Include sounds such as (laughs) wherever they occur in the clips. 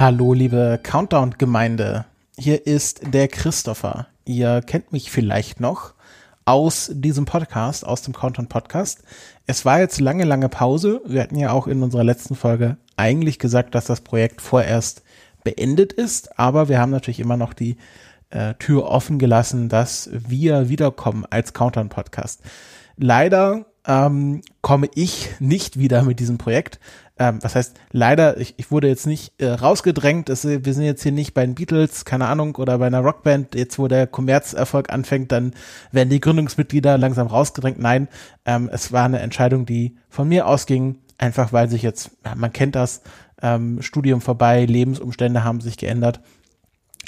Hallo, liebe Countdown-Gemeinde. Hier ist der Christopher. Ihr kennt mich vielleicht noch aus diesem Podcast, aus dem Countdown-Podcast. Es war jetzt lange, lange Pause. Wir hatten ja auch in unserer letzten Folge eigentlich gesagt, dass das Projekt vorerst beendet ist, aber wir haben natürlich immer noch die äh, Tür offen gelassen, dass wir wiederkommen als Countdown-Podcast. Leider ähm, komme ich nicht wieder mit diesem Projekt. Ähm, was heißt, leider, ich, ich wurde jetzt nicht äh, rausgedrängt. Es, wir sind jetzt hier nicht bei den Beatles, keine Ahnung, oder bei einer Rockband. Jetzt, wo der Kommerzerfolg anfängt, dann werden die Gründungsmitglieder langsam rausgedrängt. Nein, ähm, es war eine Entscheidung, die von mir ausging, einfach weil sich jetzt, man kennt das, ähm, Studium vorbei, Lebensumstände haben sich geändert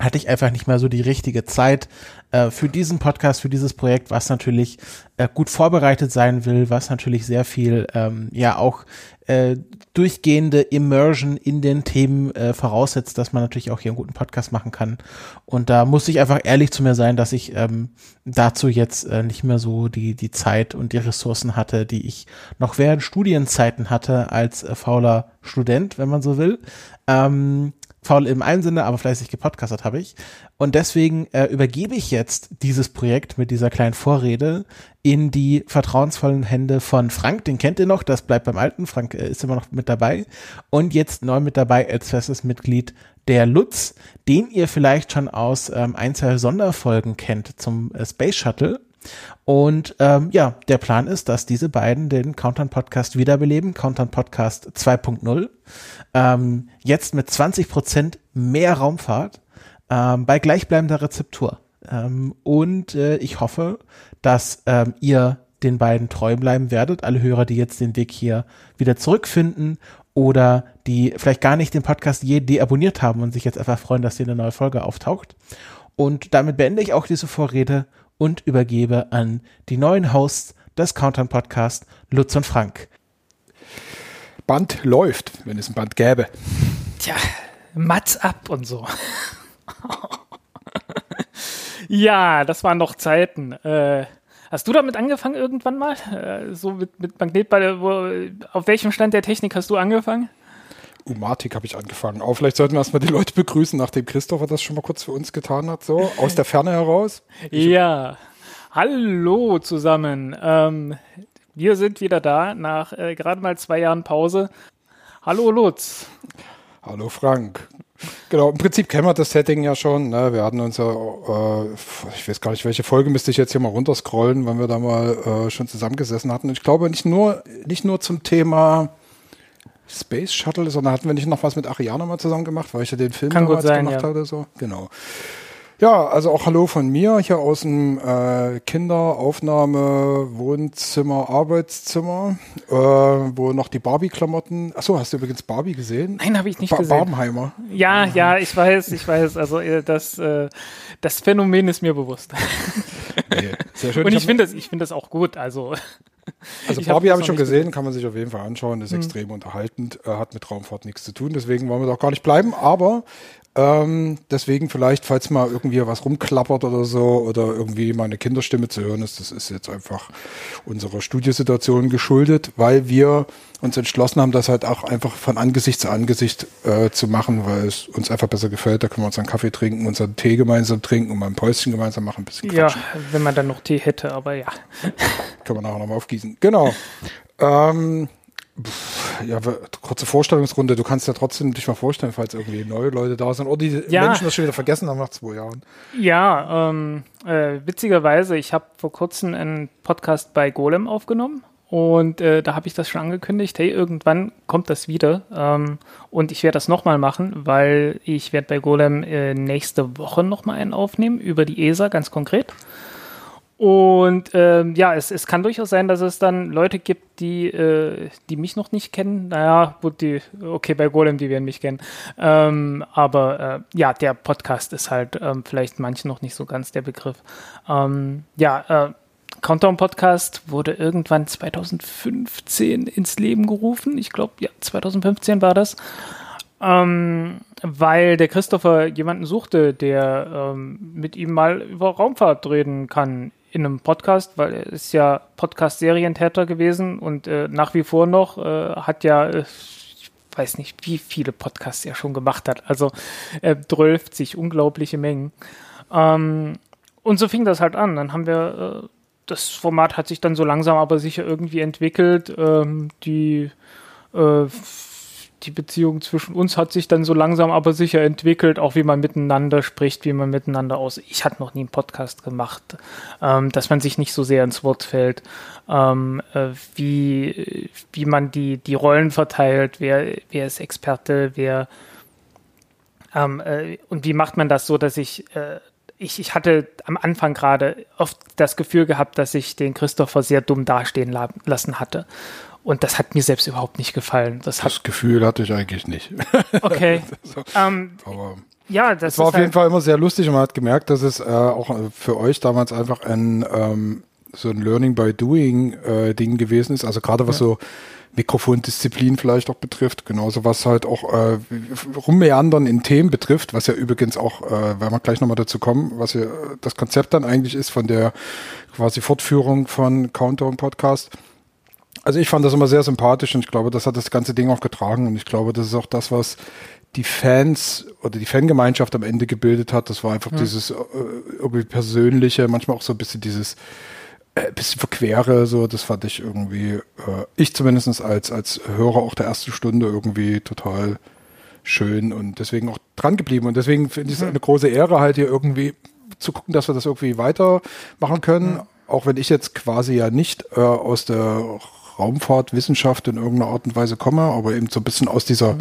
hatte ich einfach nicht mehr so die richtige Zeit äh, für diesen Podcast, für dieses Projekt, was natürlich äh, gut vorbereitet sein will, was natürlich sehr viel, ähm, ja auch äh, durchgehende Immersion in den Themen äh, voraussetzt, dass man natürlich auch hier einen guten Podcast machen kann. Und da muss ich einfach ehrlich zu mir sein, dass ich ähm, dazu jetzt äh, nicht mehr so die, die Zeit und die Ressourcen hatte, die ich noch während Studienzeiten hatte als äh, fauler Student, wenn man so will. Ähm, faul im einen Sinne, aber fleißig gepodcastet habe ich. Und deswegen äh, übergebe ich jetzt dieses Projekt mit dieser kleinen Vorrede in die vertrauensvollen Hände von Frank. Den kennt ihr noch, das bleibt beim Alten. Frank äh, ist immer noch mit dabei. Und jetzt neu mit dabei als festes Mitglied der Lutz, den ihr vielleicht schon aus ähm, ein, zwei Sonderfolgen kennt zum äh, Space Shuttle. Und ähm, ja, der Plan ist, dass diese beiden den Countdown Podcast wiederbeleben, Countdown Podcast 2.0, ähm, jetzt mit 20 Prozent mehr Raumfahrt ähm, bei gleichbleibender Rezeptur. Ähm, und äh, ich hoffe, dass ähm, ihr den beiden treu bleiben werdet, alle Hörer, die jetzt den Weg hier wieder zurückfinden oder die vielleicht gar nicht den Podcast je deabonniert haben und sich jetzt einfach freuen, dass hier eine neue Folge auftaucht. Und damit beende ich auch diese Vorrede und übergebe an die neuen Hosts des Countdown Podcast, Lutz und Frank. Band läuft, wenn es ein Band gäbe. Tja, Mats ab und so. (laughs) ja, das waren noch Zeiten. Äh, hast du damit angefangen irgendwann mal? Äh, so mit, mit Magnetball, wo, auf welchem Stand der Technik hast du angefangen? Umatik habe ich angefangen. Aber vielleicht sollten wir erstmal die Leute begrüßen, nachdem Christopher das schon mal kurz für uns getan hat, so aus der Ferne heraus. Ich ja, hallo zusammen. Ähm, wir sind wieder da nach äh, gerade mal zwei Jahren Pause. Hallo Lutz. Hallo Frank. Genau, im Prinzip kennen wir das Setting ja schon. Ne? Wir hatten uns ja, äh, ich weiß gar nicht, welche Folge müsste ich jetzt hier mal runterscrollen, wenn wir da mal äh, schon zusammengesessen hatten. Und ich glaube nicht nur, nicht nur zum Thema Space Shuttle, sondern hatten wir nicht noch was mit Ariana mal zusammen gemacht, weil ich ja den Film Kann damals sein, gemacht ja. hatte. So. Genau. Ja, also auch Hallo von mir hier aus dem äh, Kinderaufnahme Wohnzimmer Arbeitszimmer, äh, wo noch die Barbie-Klamotten. Achso, hast du übrigens Barbie gesehen? Nein, habe ich nicht ba gesehen. Barbenheimer. Ja, ja, ich weiß, ich weiß. Also äh, das, äh, das Phänomen ist mir bewusst. (laughs) Nee, sehr schön. Und ich hab- finde das, ich finde das auch gut. Also Also Ich hab Barbie habe ich noch schon nicht gesehen, kann man sich auf jeden Fall anschauen, ist extrem unterhaltend, äh, hat mit Raumfahrt nichts zu tun, deswegen wollen wir doch gar nicht bleiben, aber ähm, deswegen vielleicht, falls mal irgendwie was rumklappert oder so oder irgendwie mal eine Kinderstimme zu hören ist, das ist jetzt einfach unserer Studiosituation geschuldet, weil wir uns entschlossen haben, das halt auch einfach von Angesicht zu Angesicht äh, zu machen, weil es uns einfach besser gefällt. Da können wir uns einen Kaffee trinken, unseren Tee gemeinsam trinken und mal ein Päuschen gemeinsam machen, ein bisschen ja, quatschen. wenn man dann noch Tee hätte, aber ja. Können wir nachher nochmal aufgießen. Genau. (laughs) Ähm, ja, kurze Vorstellungsrunde. Du kannst ja trotzdem dich mal vorstellen, falls irgendwie neue Leute da sind oder die Ja. Menschen das schon wieder vergessen haben nach zwei Jahren. Ja, ähm, äh, witzigerweise, ich habe vor kurzem einen Podcast bei Golem aufgenommen und äh, da habe ich das schon angekündigt, hey, irgendwann kommt das wieder ähm, und ich werde das nochmal machen, weil ich werde bei Golem äh, nächste Woche nochmal einen aufnehmen über die ESA, ganz konkret. Und ähm, ja, es, es kann durchaus sein, dass es dann Leute gibt, die, äh, die mich noch nicht kennen. Naja, gut, die, okay, bei Golem, die werden mich kennen. Ähm, aber äh, ja, der Podcast ist halt ähm, vielleicht manchen noch nicht so ganz der Begriff. Ähm, ja, äh, Countdown Podcast wurde irgendwann 2015 ins Leben gerufen. Ich glaube, ja, 2015 war das. Ähm, weil der Christopher jemanden suchte, der ähm, mit ihm mal über Raumfahrt reden kann in einem Podcast, weil er ist ja Podcast-Serientäter gewesen und äh, nach wie vor noch äh, hat ja, äh, ich weiß nicht, wie viele Podcasts er schon gemacht hat. Also er drölft sich unglaubliche Mengen. Ähm, und so fing das halt an. Dann haben wir, äh, das Format hat sich dann so langsam aber sicher irgendwie entwickelt. Ähm, die äh, die Beziehung zwischen uns hat sich dann so langsam aber sicher entwickelt, auch wie man miteinander spricht, wie man miteinander aus. Ich hatte noch nie einen Podcast gemacht, ähm, dass man sich nicht so sehr ins Wort fällt, ähm, äh, wie, wie man die, die Rollen verteilt, wer, wer ist Experte, wer ähm, äh, und wie macht man das so, dass ich äh, ich, ich hatte am Anfang gerade oft das Gefühl gehabt, dass ich den Christopher sehr dumm dastehen la lassen hatte. Und das hat mir selbst überhaupt nicht gefallen. Das, das Gefühl hatte ich eigentlich nicht. (laughs) Okay. (laughs) so. ähm, Aber ja, das war auf halt jeden Fall immer sehr lustig und man hat gemerkt, dass es äh, auch für euch damals einfach ein ähm, so ein Learning by Doing äh, Ding gewesen ist. Also gerade was ja. so Mikrofondisziplin vielleicht auch betrifft, genauso was halt auch äh, rummeandern in Themen betrifft, was ja übrigens auch, äh, werden wir gleich nochmal dazu kommen, was ja das Konzept dann eigentlich ist von der quasi Fortführung von Countdown Podcast also ich fand das immer sehr sympathisch und ich glaube, das hat das ganze Ding auch getragen und ich glaube, das ist auch das, was die Fans oder die Fangemeinschaft am Ende gebildet hat. Das war einfach ja. dieses äh, irgendwie persönliche, manchmal auch so ein bisschen dieses äh, bisschen verquere, so, das fand ich irgendwie, äh, ich zumindest als, als Hörer auch der ersten Stunde irgendwie total schön und deswegen auch dran geblieben. Und deswegen finde ich es eine große Ehre, halt hier irgendwie zu gucken, dass wir das irgendwie weitermachen können. Ja. Auch wenn ich jetzt quasi ja nicht äh, aus der Raumfahrtwissenschaft in irgendeiner Art und Weise komme, aber eben so ein bisschen aus dieser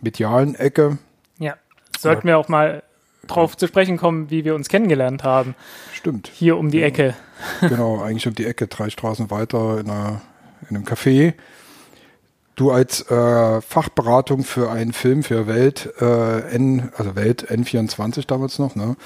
medialen Ecke. Ja, sollten wir auch mal drauf zu sprechen kommen, wie wir uns kennengelernt haben. Stimmt. Hier um die ja. Ecke. (laughs) Genau, eigentlich um die Ecke, drei Straßen weiter in, einer, in einem Café. Du als äh, Fachberatung für einen Film für Welt äh, N, also Welt N24 damals noch, ne?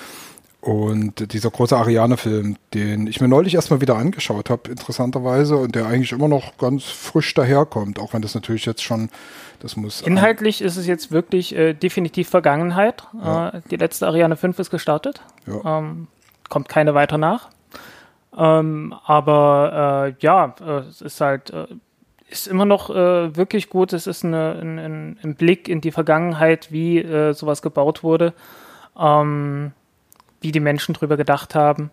Und dieser große Ariane-Film, den ich mir neulich erstmal wieder angeschaut habe, interessanterweise, und der eigentlich immer noch ganz frisch daherkommt, auch wenn das natürlich jetzt schon, das muss. Inhaltlich ist es jetzt wirklich äh, definitiv Vergangenheit. Ja. Äh, die letzte Ariane 5 ist gestartet. Ja. Ähm, kommt keine weiter nach. Ähm, aber äh, ja, äh, es ist halt, äh, ist immer noch äh, wirklich gut. Es ist eine, ein, ein, ein, Blick in die Vergangenheit, wie sowas gebaut wurde. Ähm, wie die Menschen drüber gedacht haben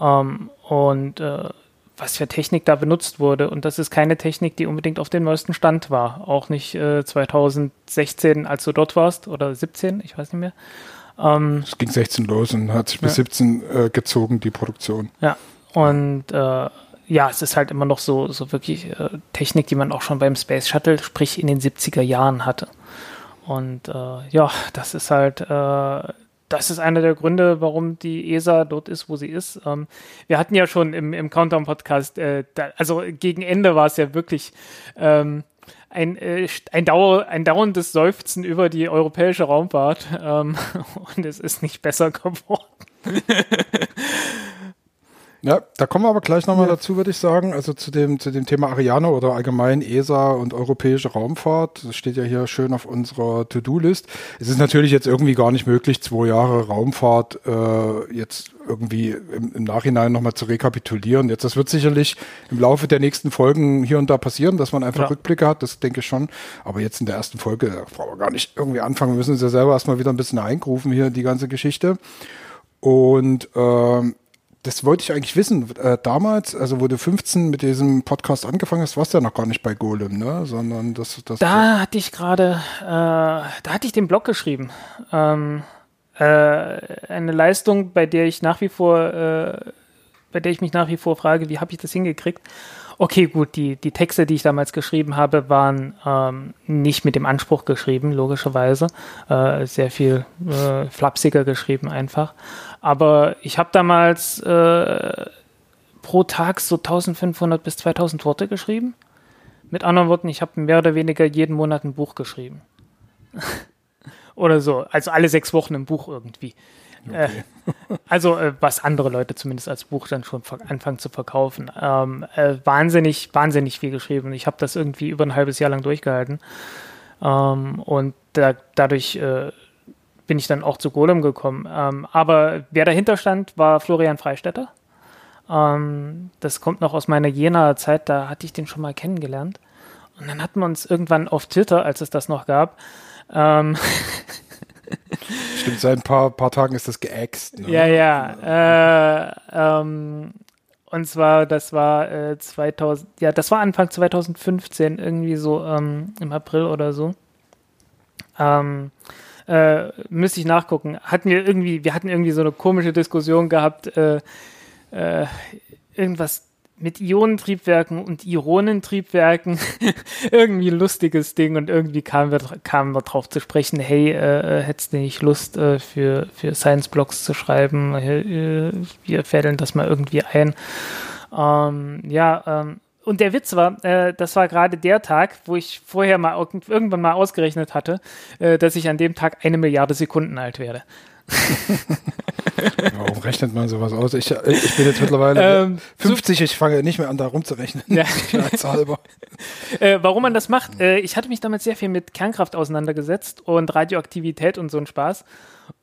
ähm, und äh, was für Technik da benutzt wurde. Und das ist keine Technik, die unbedingt auf dem neuesten Stand war. Auch nicht äh, 2016, als du dort warst, oder 17, ich weiß nicht mehr. Ähm, es ging 16 los und hat sich bis ja. 17 äh, gezogen, die Produktion. Ja, und äh, ja, es ist halt immer noch so, so wirklich äh, Technik, die man auch schon beim Space Shuttle, sprich in den 70er Jahren hatte. Und äh, ja, das ist halt äh, das ist einer der Gründe, warum die ESA dort ist, wo sie ist. Ähm, wir hatten ja schon im, im Countdown-Podcast, äh, also gegen Ende war es ja wirklich ähm, ein, äh, ein, Dauer, ein dauerndes Seufzen über die europäische Raumfahrt ähm, (laughs) und es ist nicht besser geworden. (laughs) Ja, da kommen wir aber gleich nochmal ja. dazu, würde ich sagen. Also zu dem, zu dem Thema Ariane oder allgemein ESA und europäische Raumfahrt. Das steht ja hier schön auf unserer To-Do-List. Es ist natürlich jetzt irgendwie gar nicht möglich, zwei Jahre Raumfahrt äh, jetzt irgendwie im, im Nachhinein nochmal zu rekapitulieren. Jetzt, das wird sicherlich im Laufe der nächsten Folgen hier und da passieren, dass man einfach ja. Rückblicke hat, das denke ich schon. Aber jetzt in der ersten Folge, brauchen wir gar nicht irgendwie anfangen. Wir müssen uns ja selber erstmal wieder ein bisschen eingrufen hier, die ganze Geschichte. Und ähm, das wollte ich eigentlich wissen. Äh, damals, also wo du 15 mit diesem Podcast angefangen hast, warst du ja noch gar nicht bei Golem, ne? Sondern das, das. Da hatte ich gerade, äh, da hatte ich den Blog geschrieben. Ähm, äh, eine Leistung, bei der ich nach wie vor, äh, bei der ich mich nach wie vor frage, wie habe ich das hingekriegt? Okay, gut, die, die Texte, die ich damals geschrieben habe, waren ähm, nicht mit dem Anspruch geschrieben, logischerweise. Äh, sehr viel äh, flapsiger geschrieben einfach. Aber ich habe damals äh, pro Tag so 1500 bis 2000 Worte geschrieben. Mit anderen Worten, ich habe mehr oder weniger jeden Monat ein Buch geschrieben. (laughs) oder so. Also alle sechs Wochen ein Buch irgendwie. Okay. Äh, (laughs) also äh, was andere Leute zumindest als Buch dann schon anfangen zu verkaufen. Ähm, äh, wahnsinnig, wahnsinnig viel geschrieben. Ich habe das irgendwie über ein halbes Jahr lang durchgehalten. Ähm, und da, dadurch äh, bin ich dann auch zu Golem gekommen. Ähm, aber wer dahinter stand, war Florian Freistetter. Ähm, das kommt noch aus meiner Jenaer Zeit, da hatte ich den schon mal kennengelernt. Und dann hatten wir uns irgendwann auf Twitter, als es das noch gab, ähm, (laughs) Stimmt, seit ein paar, paar Tagen ist das geäxt. Ne? Ja, ja. Äh, ähm, und zwar, das war äh, 2000, ja, das war Anfang 2015, irgendwie so ähm, im April oder so. Ähm, äh, müsste ich nachgucken. Hatten wir irgendwie, wir hatten irgendwie so eine komische Diskussion gehabt, äh, äh, irgendwas mit Ionentriebwerken und Ironentriebwerken. (laughs) irgendwie ein lustiges Ding und irgendwie kamen wir, kamen wir drauf zu sprechen, hey, äh, äh hättest du nicht Lust äh, für, für Science-Blogs zu schreiben? Äh, wir fädeln das mal irgendwie ein. Ähm, ja, ähm, und der Witz war, äh, das war gerade der Tag, wo ich vorher mal irgendwann mal ausgerechnet hatte, äh, dass ich an dem Tag eine Milliarde Sekunden alt werde. (laughs) Warum rechnet man sowas aus? Ich, ich bin jetzt mittlerweile ähm, 50, ich fange nicht mehr an, da rumzurechnen. Ja. (laughs) äh, warum man das macht? Äh, ich hatte mich damals sehr viel mit Kernkraft auseinandergesetzt und Radioaktivität und so ein Spaß.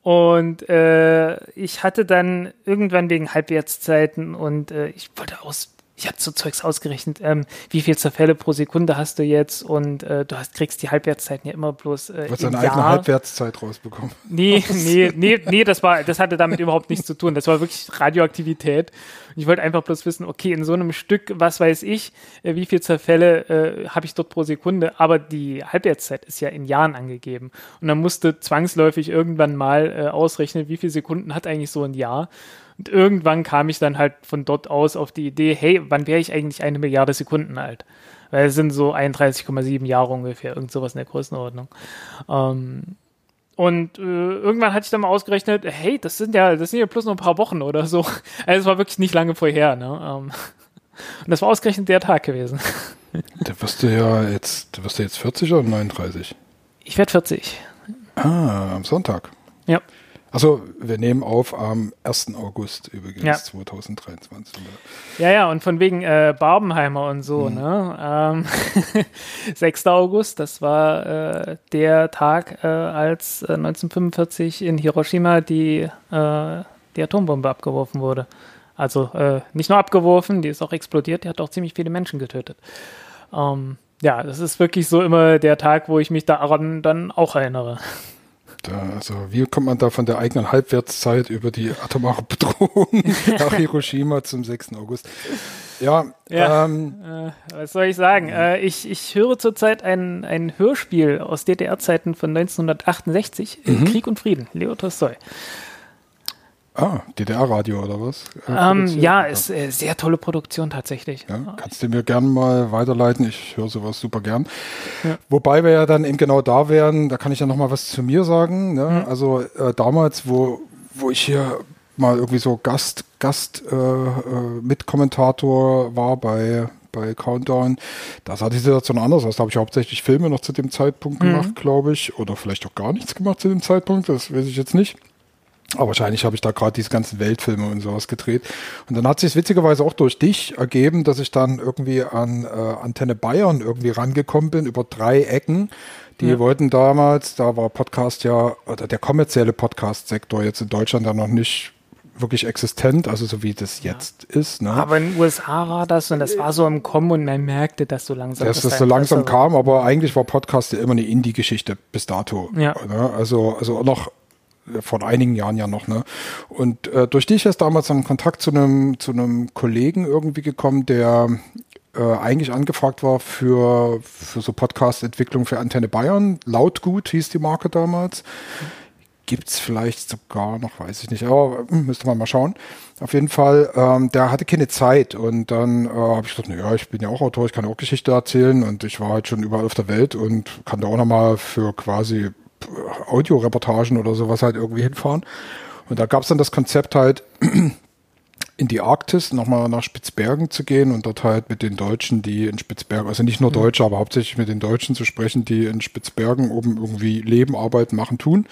Und äh, ich hatte dann irgendwann wegen Halbwertszeiten und äh, ich wollte aus ich habe so Zeugs ausgerechnet, ähm, wie viel Zerfälle pro Sekunde hast du jetzt und äh, du hast, kriegst die Halbwertszeiten ja immer bloß. Äh, du hast deine Jahr. eigene Halbwertszeit rausbekommen. Nee, (laughs) nee, nee, nee, das war, das hatte damit überhaupt nichts zu tun. Das war wirklich Radioaktivität. ich wollte einfach bloß wissen, okay, in so einem Stück, was weiß ich, äh, wie viel Zerfälle äh, habe ich dort pro Sekunde, aber die Halbwertszeit ist ja in Jahren angegeben. Und dann musste zwangsläufig irgendwann mal äh, ausrechnen, wie viele Sekunden hat eigentlich so ein Jahr. Und irgendwann kam ich dann halt von dort aus auf die Idee, hey, wann wäre ich eigentlich eine Milliarde Sekunden alt? Weil es sind so 31,7 Jahre ungefähr, irgend sowas in der Größenordnung. Ähm, und äh, irgendwann hatte ich dann mal ausgerechnet, hey, das sind ja, das sind ja plus noch ein paar Wochen oder so. (laughs) Also es war wirklich nicht lange vorher, ne? Ähm, (laughs) und das war ausgerechnet der Tag gewesen. (laughs) Da wirst du ja jetzt, da wirst du jetzt 40 oder 39? Ich werde 40. Ah, am Sonntag. Ja. Also wir nehmen auf am 1. August übrigens ja. 2023. Ja, ja, und von wegen äh, Barbenheimer und so, mhm. ne? Ähm, (laughs) 6. August, das war äh, der Tag, äh, als 1945 äh, in Hiroshima die, äh, die Atombombe abgeworfen wurde. Also äh, nicht nur abgeworfen, die ist auch explodiert, die hat auch ziemlich viele Menschen getötet. Ähm, ja, das ist wirklich so immer der Tag, wo ich mich daran dann auch erinnere. Da, also wie kommt man da von der eigenen Halbwertszeit über die atomare Bedrohung (laughs) nach Hiroshima zum 6. August? Ja, ja ähm, äh, was soll ich sagen? Äh, ich, ich höre zurzeit ein, ein Hörspiel aus DDR-Zeiten von 1968, mhm. Krieg und Frieden, Leo Tolstoi. Ah, DDR-Radio oder was? Äh, ähm, ja, ist äh, sehr tolle Produktion tatsächlich. Ja, kannst du mir gerne mal weiterleiten? Ich höre sowas super gern. Ja. Wobei wir ja dann eben genau da wären, da kann ich ja noch mal was zu mir sagen. Ne? Mhm. Also äh, damals, wo, wo ich hier mal irgendwie so Gast, Gast äh, äh Mitkommentator war bei bei Countdown. Da sah die Situation anders aus. Da habe ich hauptsächlich Filme noch zu dem Zeitpunkt mhm. gemacht, glaube ich. Oder vielleicht auch gar nichts gemacht zu dem Zeitpunkt. Das weiß ich jetzt nicht. Aber wahrscheinlich habe ich da gerade diese ganzen Weltfilme und sowas gedreht. Und dann hat sich witzigerweise auch durch dich ergeben, dass ich dann irgendwie an äh, Antenne Bayern irgendwie rangekommen bin, über drei Ecken. Die ja. wollten damals, da war Podcast ja, oder der kommerzielle Podcast-Sektor jetzt in Deutschland ja noch nicht wirklich existent, also so wie das ja. jetzt ist. Ne? Aber in den USA war das und das war so im Kommen und man merkte, dass so langsam dass das so langsam kam, aber eigentlich war Podcast ja immer eine Indie-Geschichte bis dato. Ja. Ne? Also also noch vor einigen Jahren ja noch, ne? Und äh, durch dich ist damals dann Kontakt zu einem zu einem Kollegen irgendwie gekommen, der äh, eigentlich angefragt war für, für so Podcast-Entwicklung für Antenne Bayern. Lautgut hieß die Marke damals. Gibt's vielleicht sogar noch, weiß ich nicht, aber hm, müsste man mal schauen. Auf jeden Fall, ähm, der hatte keine Zeit und dann äh, habe ich gesagt, naja, ich bin ja auch Autor, ich kann auch Geschichte erzählen und ich war halt schon überall auf der Welt und kann da auch nochmal für quasi Audioreportagen oder sowas halt irgendwie hinfahren. Und da gab es dann das Konzept halt, in die Arktis, nochmal nach Spitzbergen zu gehen und dort halt mit den Deutschen, die in Spitzbergen, also nicht nur Deutsche, aber hauptsächlich mit den Deutschen zu sprechen, die in Spitzbergen oben irgendwie leben, arbeiten, machen, tun.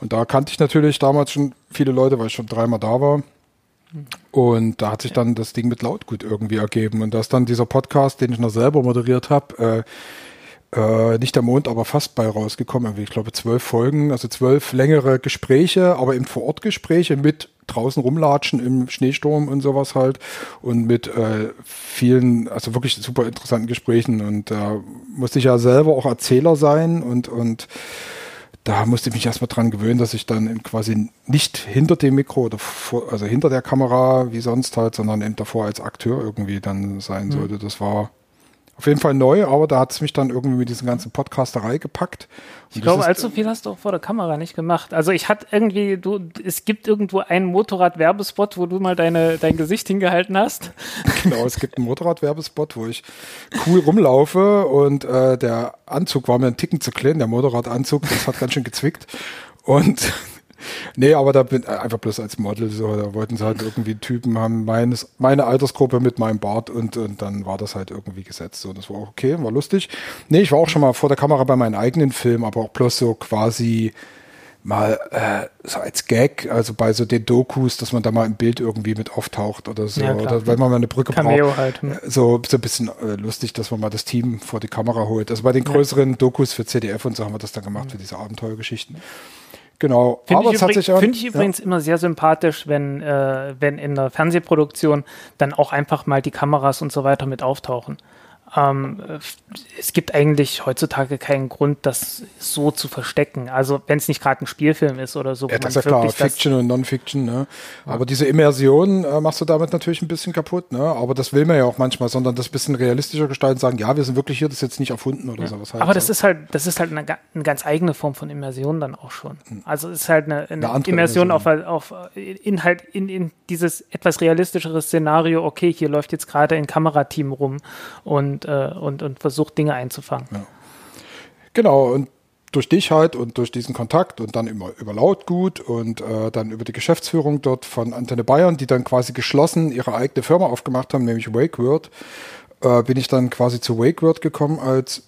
Und da kannte ich natürlich damals schon viele Leute, weil ich schon dreimal da war. Und da hat sich dann das Ding mit Lautgut irgendwie ergeben. Und da ist dann dieser Podcast, den ich noch selber moderiert habe, äh, äh, nicht der Mond, aber fast bei rausgekommen. Ich glaube, zwölf Folgen, also zwölf längere Gespräche, aber eben vor Ort Gespräche mit draußen rumlatschen im Schneesturm und sowas halt und mit äh, vielen, also wirklich super interessanten Gesprächen und da äh, musste ich ja selber auch Erzähler sein und und da musste ich mich erstmal dran gewöhnen, dass ich dann quasi nicht hinter dem Mikro oder vor, also hinter der Kamera wie sonst halt, sondern eben davor als Akteur irgendwie dann sein mhm. sollte. Das war auf jeden Fall neu, aber da hat es mich dann irgendwie mit diesen ganzen Podcasterei gepackt. Und ich glaube, allzu viel hast du auch vor der Kamera nicht gemacht. Also ich hatte irgendwie, du, es gibt irgendwo einen Motorrad-Werbespot, wo du mal deine, dein Gesicht hingehalten hast. (laughs) Genau, es gibt einen Motorrad-Werbespot, wo ich cool rumlaufe und äh, der Anzug war mir ein Ticken zu klein, der Motorradanzug, das hat ganz schön gezwickt. Und Nee, aber da bin einfach bloß als Model so, da wollten sie halt irgendwie Typen haben, meines, meine Altersgruppe mit meinem Bart und, und dann war das halt irgendwie gesetzt. So, das war auch okay, war lustig. Nee, ich war auch schon mal vor der Kamera bei meinen eigenen Filmen, aber auch bloß so quasi mal äh, so als Gag, also bei so den Dokus, dass man da mal im Bild irgendwie mit auftaucht oder so, ja, oder wenn man mal eine Brücke Cameo braucht. Halt, hm. so, so ein bisschen äh, lustig, dass man mal das Team vor die Kamera holt. Also bei den größeren ja. Dokus für CDF und so haben wir das dann gemacht, für diese Abenteuergeschichten. Genau. Finde ich, übrig, find ich übrigens ja. immer sehr sympathisch, wenn, äh, wenn in der Fernsehproduktion dann auch einfach mal die Kameras und so weiter mit auftauchen. Ähm, es gibt eigentlich heutzutage keinen Grund, das so zu verstecken. Also wenn es nicht gerade ein Spielfilm ist oder so. Ja, das ist ja klar, Fiction und Non-Fiction. Ne? Ja. Aber diese Immersion äh, machst du damit natürlich ein bisschen kaputt. Ne? Aber das will man ja auch manchmal, sondern das bisschen realistischer gestalten, sagen, ja, wir sind wirklich hier, das ist jetzt nicht erfunden oder ja. sowas. Halt Aber das so. ist halt, das ist halt eine, eine, ganz eigene Form von Immersion dann auch schon. Hm. Also es ist halt eine, eine, eine Immersion, Immersion, auf, auf Inhalt in, in dieses etwas realistischere Szenario. Okay, hier läuft jetzt gerade ein Kamerateam rum und und, äh, und, und versucht, Dinge einzufangen. Ja. Genau, und durch dich halt und durch diesen Kontakt und dann immer über Lautgut und äh, dann über die Geschäftsführung dort von Antenne Bayern, die dann quasi geschlossen ihre eigene Firma aufgemacht haben, nämlich WakeWord, äh, bin ich dann quasi zu WakeWord gekommen als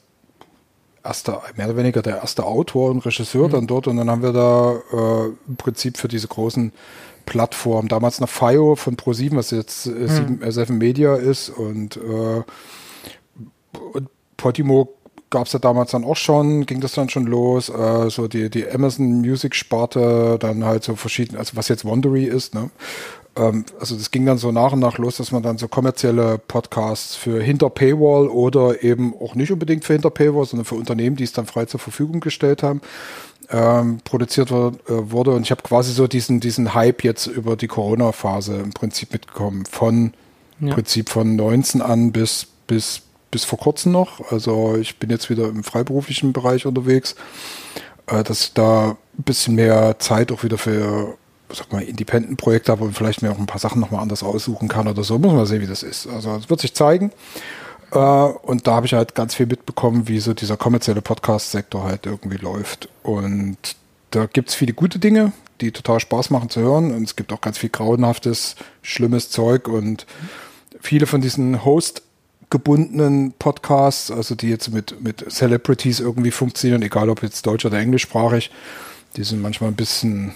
erster, mehr oder weniger der erste Autor und Regisseur mhm. dann dort und dann haben wir da äh, im Prinzip für diese großen Plattformen, damals noch FIO von Pro7, was jetzt äh, mhm. 7 Media ist und äh, und Podimo gab es ja damals dann auch schon, ging das dann schon los, äh, so die, die Amazon Music Sparte, dann halt so verschiedene, also was jetzt Wondery ist, ne? Ähm, also das ging dann so nach und nach los, dass man dann so kommerzielle Podcasts für hinter Paywall oder eben auch nicht unbedingt für hinter Paywall, sondern für Unternehmen, die es dann frei zur Verfügung gestellt haben, ähm, produziert wurde, äh, wurde. Und ich habe quasi so diesen, diesen Hype jetzt über die Corona-Phase im Prinzip mitgekommen. Von ja. Prinzip von 19 an bis, bis bis vor kurzem noch. Also ich bin jetzt wieder im freiberuflichen Bereich unterwegs, äh, dass ich da ein bisschen mehr Zeit auch wieder für sag mal, Independent-Projekte habe und vielleicht mir auch ein paar Sachen nochmal anders aussuchen kann oder so. Muss man sehen, wie das ist. Also es wird sich zeigen. Äh, und da habe ich halt ganz viel mitbekommen, wie so dieser kommerzielle Podcast-Sektor halt irgendwie läuft. Und da gibt es viele gute Dinge, die total Spaß machen zu hören. Und es gibt auch ganz viel grauenhaftes, schlimmes Zeug. Und viele von diesen Host- gebundenen Podcasts, also die jetzt mit, mit Celebrities irgendwie funktionieren, egal ob jetzt deutsch oder englischsprachig, die sind manchmal ein bisschen,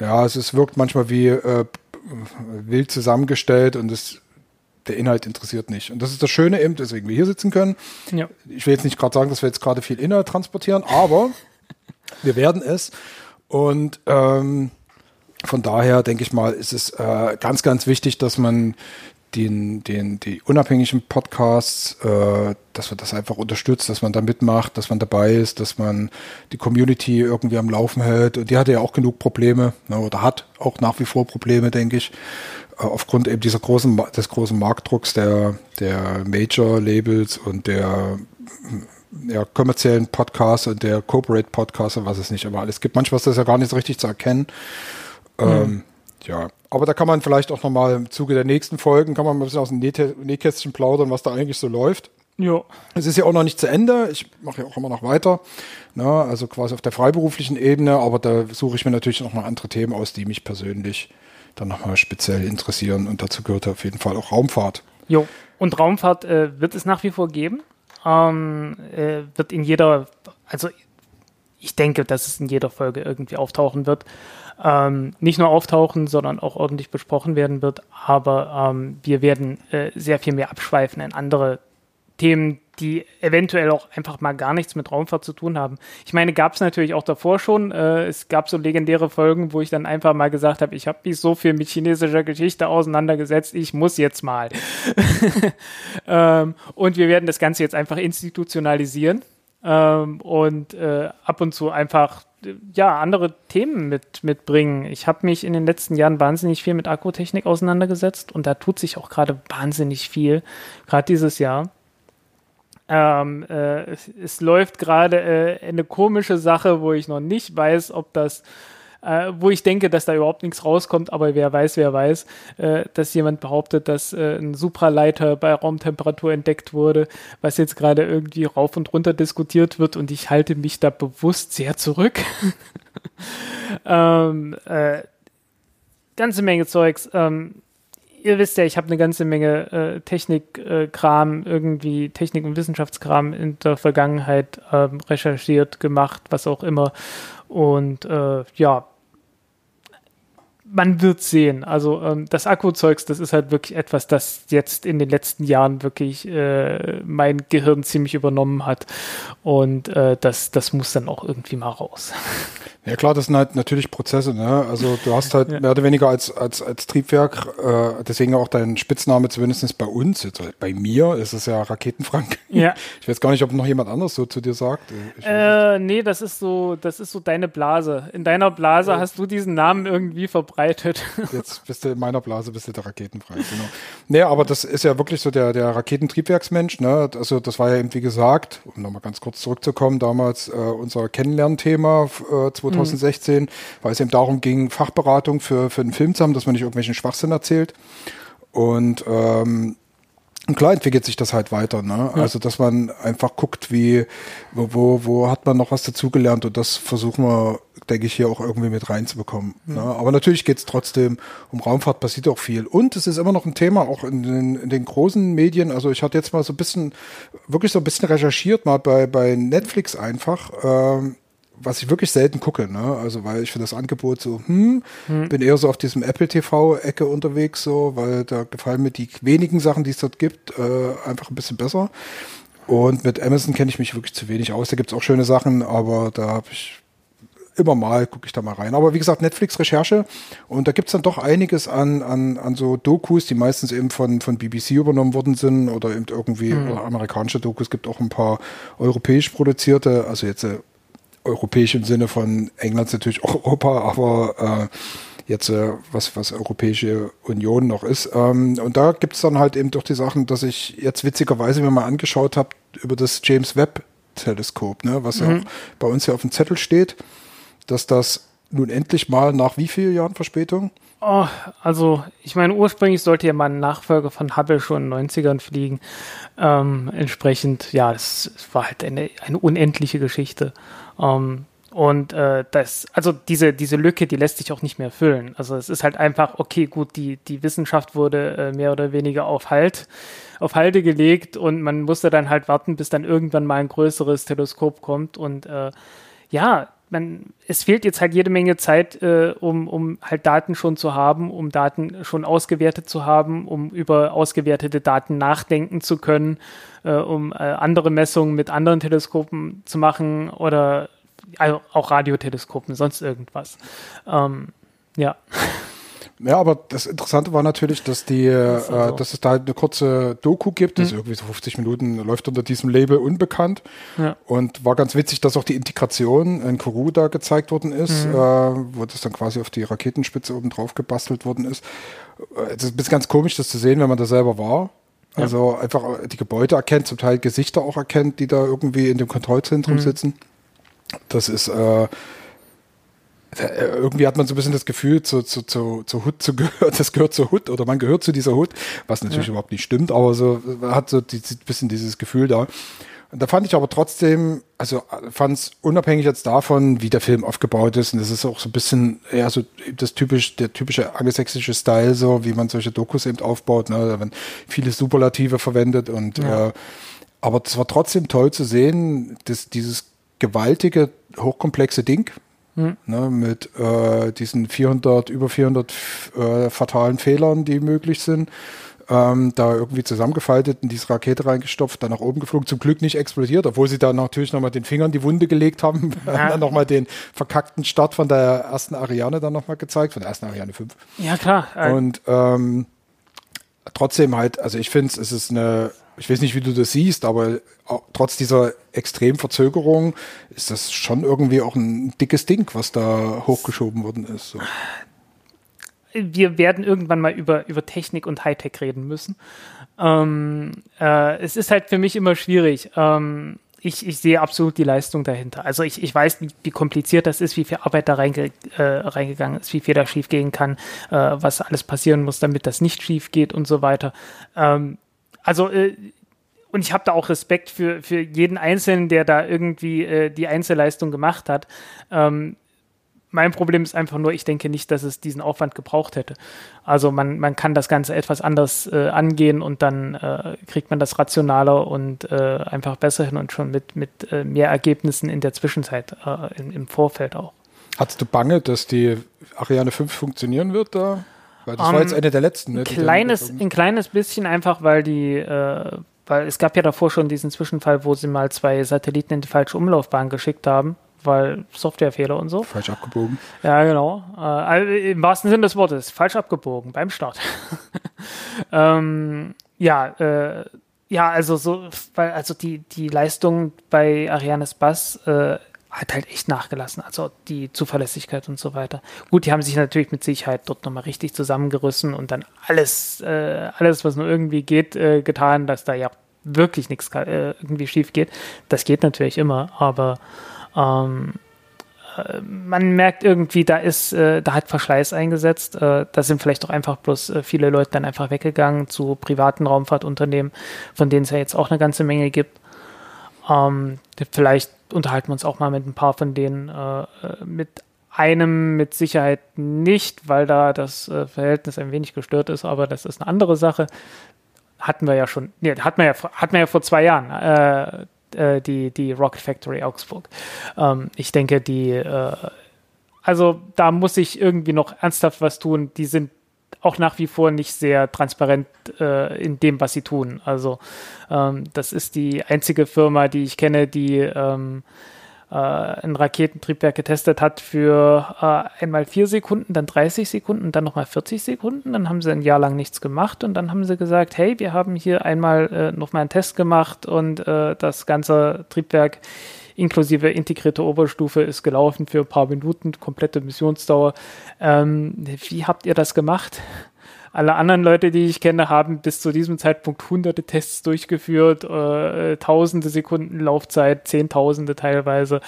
ja, es ist, wirkt manchmal wie äh, wild zusammengestellt und es, der Inhalt interessiert nicht. Und das ist das Schöne eben, deswegen wir hier sitzen können. Ja. Ich will jetzt nicht gerade sagen, dass wir jetzt gerade viel Inhalt transportieren, aber (laughs) wir werden es. Und ähm, von daher denke ich mal, ist es äh, ganz, ganz wichtig, dass man den, den, die unabhängigen Podcasts, äh, dass man das einfach unterstützt, dass man da mitmacht, dass man dabei ist, dass man die Community irgendwie am Laufen hält. Und die hatte ja auch genug Probleme, ne, oder hat auch nach wie vor Probleme, denke ich, äh, aufgrund eben dieser großen, des großen Marktdrucks der, der Major-Labels und der ja, kommerziellen Podcasts und der Corporate Podcasts und was es nicht aber alles gibt. Manchmal ist das ja gar nicht so richtig zu erkennen. Mhm. Ähm, ja, aber da kann man vielleicht auch nochmal im Zuge der nächsten Folgen, kann man mal ein bisschen aus dem Nähkästchen plaudern, was da eigentlich so läuft. Ja. Es ist ja auch noch nicht zu Ende. Ich mache ja auch immer noch weiter. Na, also quasi auf der freiberuflichen Ebene, aber da suche ich mir natürlich noch mal andere Themen aus, die mich persönlich, dann nochmal speziell interessieren. Und dazu gehört auf jeden Fall auch Raumfahrt. Jo, und Raumfahrt äh, wird es nach wie vor geben. Ähm, äh, wird in jeder, also ich denke, dass es in jeder Folge irgendwie auftauchen wird. Ähm, nicht nur auftauchen, sondern auch ordentlich besprochen werden wird. Aber ähm, wir werden äh, sehr viel mehr abschweifen in andere Themen, die eventuell auch einfach mal gar nichts mit Raumfahrt zu tun haben. Ich meine, gab es natürlich auch davor schon. Äh, es gab so legendäre Folgen, wo ich dann einfach mal gesagt habe, ich habe mich so viel mit chinesischer Geschichte auseinandergesetzt, ich muss jetzt mal. (laughs) ähm, und wir werden das Ganze jetzt einfach institutionalisieren ähm, und äh, ab und zu einfach ja, andere Themen mit, mitbringen. Ich habe mich in den letzten Jahren wahnsinnig viel mit Akkutechnik auseinandergesetzt und da tut sich auch gerade wahnsinnig viel, gerade dieses Jahr. Ähm, äh, es, es, läuft gerade äh, eine komische Sache, wo ich noch nicht weiß, ob das äh, wo ich denke, dass da überhaupt nichts rauskommt, aber wer weiß, wer weiß, äh, dass jemand behauptet, dass äh, ein Supraleiter bei Raumtemperatur entdeckt wurde, was jetzt gerade irgendwie rauf und runter diskutiert wird und ich halte mich da bewusst sehr zurück. (laughs) ähm, äh, ganze Menge Zeugs. Ähm, ihr wisst ja, ich habe eine ganze Menge äh, Technikkram, äh, irgendwie Technik- und Wissenschaftskram in der Vergangenheit ähm, recherchiert, gemacht, was auch immer. Und äh, ja, man wird sehen. Also ähm, das Akkuzeugs, das ist halt wirklich etwas, das jetzt in den letzten Jahren wirklich äh, mein Gehirn ziemlich übernommen hat. Und äh, das, das muss dann auch irgendwie mal raus. (laughs) Ja klar, das sind halt natürlich Prozesse. Ne? Also du hast halt (laughs) ja. mehr oder weniger als, als, als Triebwerk, äh, deswegen auch dein Spitzname zumindest bei uns, jetzt, bei mir ist es ja Raketenfrank. Ja. (laughs) Ich weiß gar nicht, ob noch jemand anderes so zu dir sagt. Äh, nee, das ist so, das ist so deine Blase. In deiner Blase ja. hast du diesen Namen irgendwie verbreitet. (laughs) Jetzt bist du in meiner Blase, bist du der Raketenfrank, genau. Nee, aber das ist ja wirklich so der, der Raketentriebwerksmensch. Ne? Also das war ja eben, wie gesagt, um nochmal ganz kurz zurückzukommen, damals äh, unser Kennenlernthema äh, 2016, mhm. weil es eben darum ging, Fachberatung für, für einen Film zu haben, dass man nicht irgendwelchen Schwachsinn erzählt. Und ähm, und klar entwickelt sich das halt weiter, ne? Ja. Also dass man einfach guckt, wie, wo, wo, hat man noch was dazugelernt und das versuchen wir, denke ich, hier auch irgendwie mit reinzubekommen. Mhm. Ne? Aber natürlich geht es trotzdem um Raumfahrt, passiert auch viel. Und es ist immer noch ein Thema, auch in den, in den großen Medien. Also ich hatte jetzt mal so ein bisschen, wirklich so ein bisschen recherchiert, mal bei, bei Netflix einfach. Ähm, was ich wirklich selten gucke, ne? Also weil ich für das Angebot so, hm, hm. bin eher so auf diesem Apple TV-Ecke unterwegs, so, weil da gefallen mir die wenigen Sachen, die es dort gibt, äh, einfach ein bisschen besser. Und mit Amazon kenne ich mich wirklich zu wenig aus. Da gibt's auch schöne Sachen, aber da habe ich immer mal, gucke ich da mal rein. Aber wie gesagt, Netflix-Recherche und da gibt's dann doch einiges an, an, an so Dokus, die meistens eben von, von BBC übernommen worden sind oder eben irgendwie mhm. oder amerikanische Dokus, gibt auch ein paar europäisch produzierte, also jetzt äh, europäisch im Sinne von England natürlich auch Europa, aber äh, jetzt äh, was, was Europäische Union noch ist. Ähm, und da gibt es dann halt eben doch die Sachen, dass ich jetzt witzigerweise mir mal angeschaut habe über das James Webb Teleskop, ne, was mhm. ja auch bei uns hier auf dem Zettel steht, dass das nun endlich mal nach wie vielen Jahren Verspätung? Oh, also ich meine, ursprünglich sollte ja mal ein Nachfolger von Hubble schon in den 90ern fliegen. Ähm, entsprechend, ja, es war halt eine, eine unendliche Geschichte. Ähm, und äh, das, also diese, diese Lücke, die lässt sich auch nicht mehr füllen. Also es ist halt einfach, okay, gut, die, die Wissenschaft wurde äh, mehr oder weniger auf Halt, auf Halde gelegt und man musste dann halt warten, bis dann irgendwann mal ein größeres Teleskop kommt. Und äh, ja, man, es fehlt jetzt halt jede Menge Zeit, äh, um, um halt Daten schon zu haben, um Daten schon ausgewertet zu haben, um über ausgewertete Daten nachdenken zu können, äh, um äh, andere Messungen mit anderen Teleskopen zu machen oder also auch Radioteleskopen, sonst irgendwas. Ähm, ja. (laughs) Ja, aber das Interessante war natürlich, dass die, das äh, so. dass es da halt eine kurze Doku gibt, das mhm. irgendwie so 50 Minuten läuft unter diesem Label unbekannt. Ja. Und war ganz witzig, dass auch die Integration in Kourou da gezeigt worden ist, mhm. äh, wo das dann quasi auf die Raketenspitze oben drauf gebastelt worden ist. Äh, es ist ein bisschen ganz komisch, das zu sehen, wenn man da selber war. Also ja. einfach die Gebäude erkennt, zum Teil Gesichter auch erkennt, die da irgendwie in dem Kontrollzentrum mhm. sitzen. Das ist äh, äh, irgendwie hat man so ein bisschen das Gefühl, zu, zu, zu, zu Hut zu gehört, (laughs) das gehört zur Hut oder man gehört zu dieser Hut, was natürlich ja. überhaupt nicht stimmt, aber so man hat so ein bisschen dieses Gefühl da. Da fand ich aber trotzdem, also fand es unabhängig jetzt davon, wie der Film aufgebaut ist, und das ist auch so ein bisschen, ja, so das typisch, der typische angelsächsische Style, so wie man solche Dokus eben aufbaut, ne? Da werden viele Superlative verwendet und Ja. äh, aber es war trotzdem toll zu sehen, dass dieses gewaltige, hochkomplexe Ding, Hm. ne, mit äh, diesen 400, über 400 äh, fatalen Fehlern, die möglich sind, ähm, da irgendwie zusammengefaltet in diese Rakete reingestopft, dann nach oben geflogen, zum Glück nicht explodiert, obwohl sie da natürlich nochmal den Finger in die Wunde gelegt haben, (laughs) Ja. dann nochmal den verkackten Start von der ersten Ariane dann nochmal gezeigt, von der ersten Ariane 5. Ja, klar. Und ähm, trotzdem halt, also ich finde es ist eine, ich weiß nicht, wie du das siehst, aber auch trotz dieser extremen Verzögerung ist das schon irgendwie auch ein dickes Ding, was da hochgeschoben worden ist. So. wir werden irgendwann mal über, über Technik und Hightech reden müssen. Ähm, äh, es ist halt für mich immer schwierig. Ähm, ich, ich sehe absolut die Leistung dahinter. Also ich, ich weiß, wie, wie kompliziert das ist, wie viel Arbeit da reinge, äh, reingegangen ist, wie viel da schief gehen kann, äh, was alles passieren muss, damit das nicht schief geht und so weiter. Ähm, also äh, und ich habe da auch Respekt für, für jeden Einzelnen, der da irgendwie äh, die Einzelleistung gemacht hat. Ähm, mein Problem ist einfach nur, ich denke nicht, dass es diesen Aufwand gebraucht hätte. Also man, man kann das Ganze etwas anders äh, angehen und dann äh, kriegt man das rationaler und äh, einfach besser hin und schon mit, mit äh, mehr Ergebnissen in der Zwischenzeit, äh, im, im Vorfeld auch. Hattest du Bange, dass die Ariane 5 funktionieren wird da? Weil das Ähm, war jetzt eine der letzten. Ne, Ein kleines, ein kleines bisschen einfach, weil die, äh, weil es gab ja davor schon diesen Zwischenfall, wo sie mal zwei Satelliten in die falsche Umlaufbahn geschickt haben, weil Softwarefehler und so. Falsch abgebogen. Ja, genau. Äh, also Im wahrsten Sinne des Wortes, falsch abgebogen beim Start. (laughs) ähm, ja, äh, ja, also so, weil also die, die Leistung bei Arianes Bass äh, hat halt echt nachgelassen. Also die Zuverlässigkeit und so weiter. Gut, die haben sich natürlich mit Sicherheit dort nochmal richtig zusammengerissen und dann alles, äh, alles, was nur irgendwie geht, äh, getan, dass da ja wirklich nichts äh, irgendwie schief geht. Das geht natürlich immer, aber ähm, man merkt irgendwie, da ist, äh, da hat Verschleiß eingesetzt. Äh, da sind vielleicht auch einfach bloß äh, viele Leute dann einfach weggegangen zu privaten Raumfahrtunternehmen, von denen es ja jetzt auch eine ganze Menge gibt. Ähm, vielleicht unterhalten wir uns auch mal mit ein paar von denen. Äh, mit einem mit Sicherheit nicht, weil da das äh, Verhältnis ein wenig gestört ist, aber das ist eine andere Sache. Hatten wir ja schon, nee, hatten wir ja, hatten wir ja vor zwei Jahren. Äh, äh, die, die Rocket Factory Augsburg. Ähm, ich denke, die, äh, also da muss ich irgendwie noch ernsthaft was tun. Die sind auch nach wie vor nicht sehr transparent äh, in dem, was sie tun. Also ähm, das ist die einzige Firma, die ich kenne, die ähm, äh, ein Raketentriebwerk getestet hat für äh, einmal vier Sekunden, dann 30 Sekunden, dann nochmal 40 Sekunden. Dann haben sie ein Jahr lang nichts gemacht und dann haben sie gesagt, hey, wir haben hier einmal äh, nochmal einen Test gemacht und äh, das ganze Triebwerk inklusive integrierte Oberstufe ist gelaufen für ein paar Minuten, komplette Missionsdauer. Ähm, wie habt ihr das gemacht? Alle anderen Leute, die ich kenne, haben bis zu diesem Zeitpunkt hunderte Tests durchgeführt, äh, tausende Sekunden Laufzeit, zehntausende teilweise,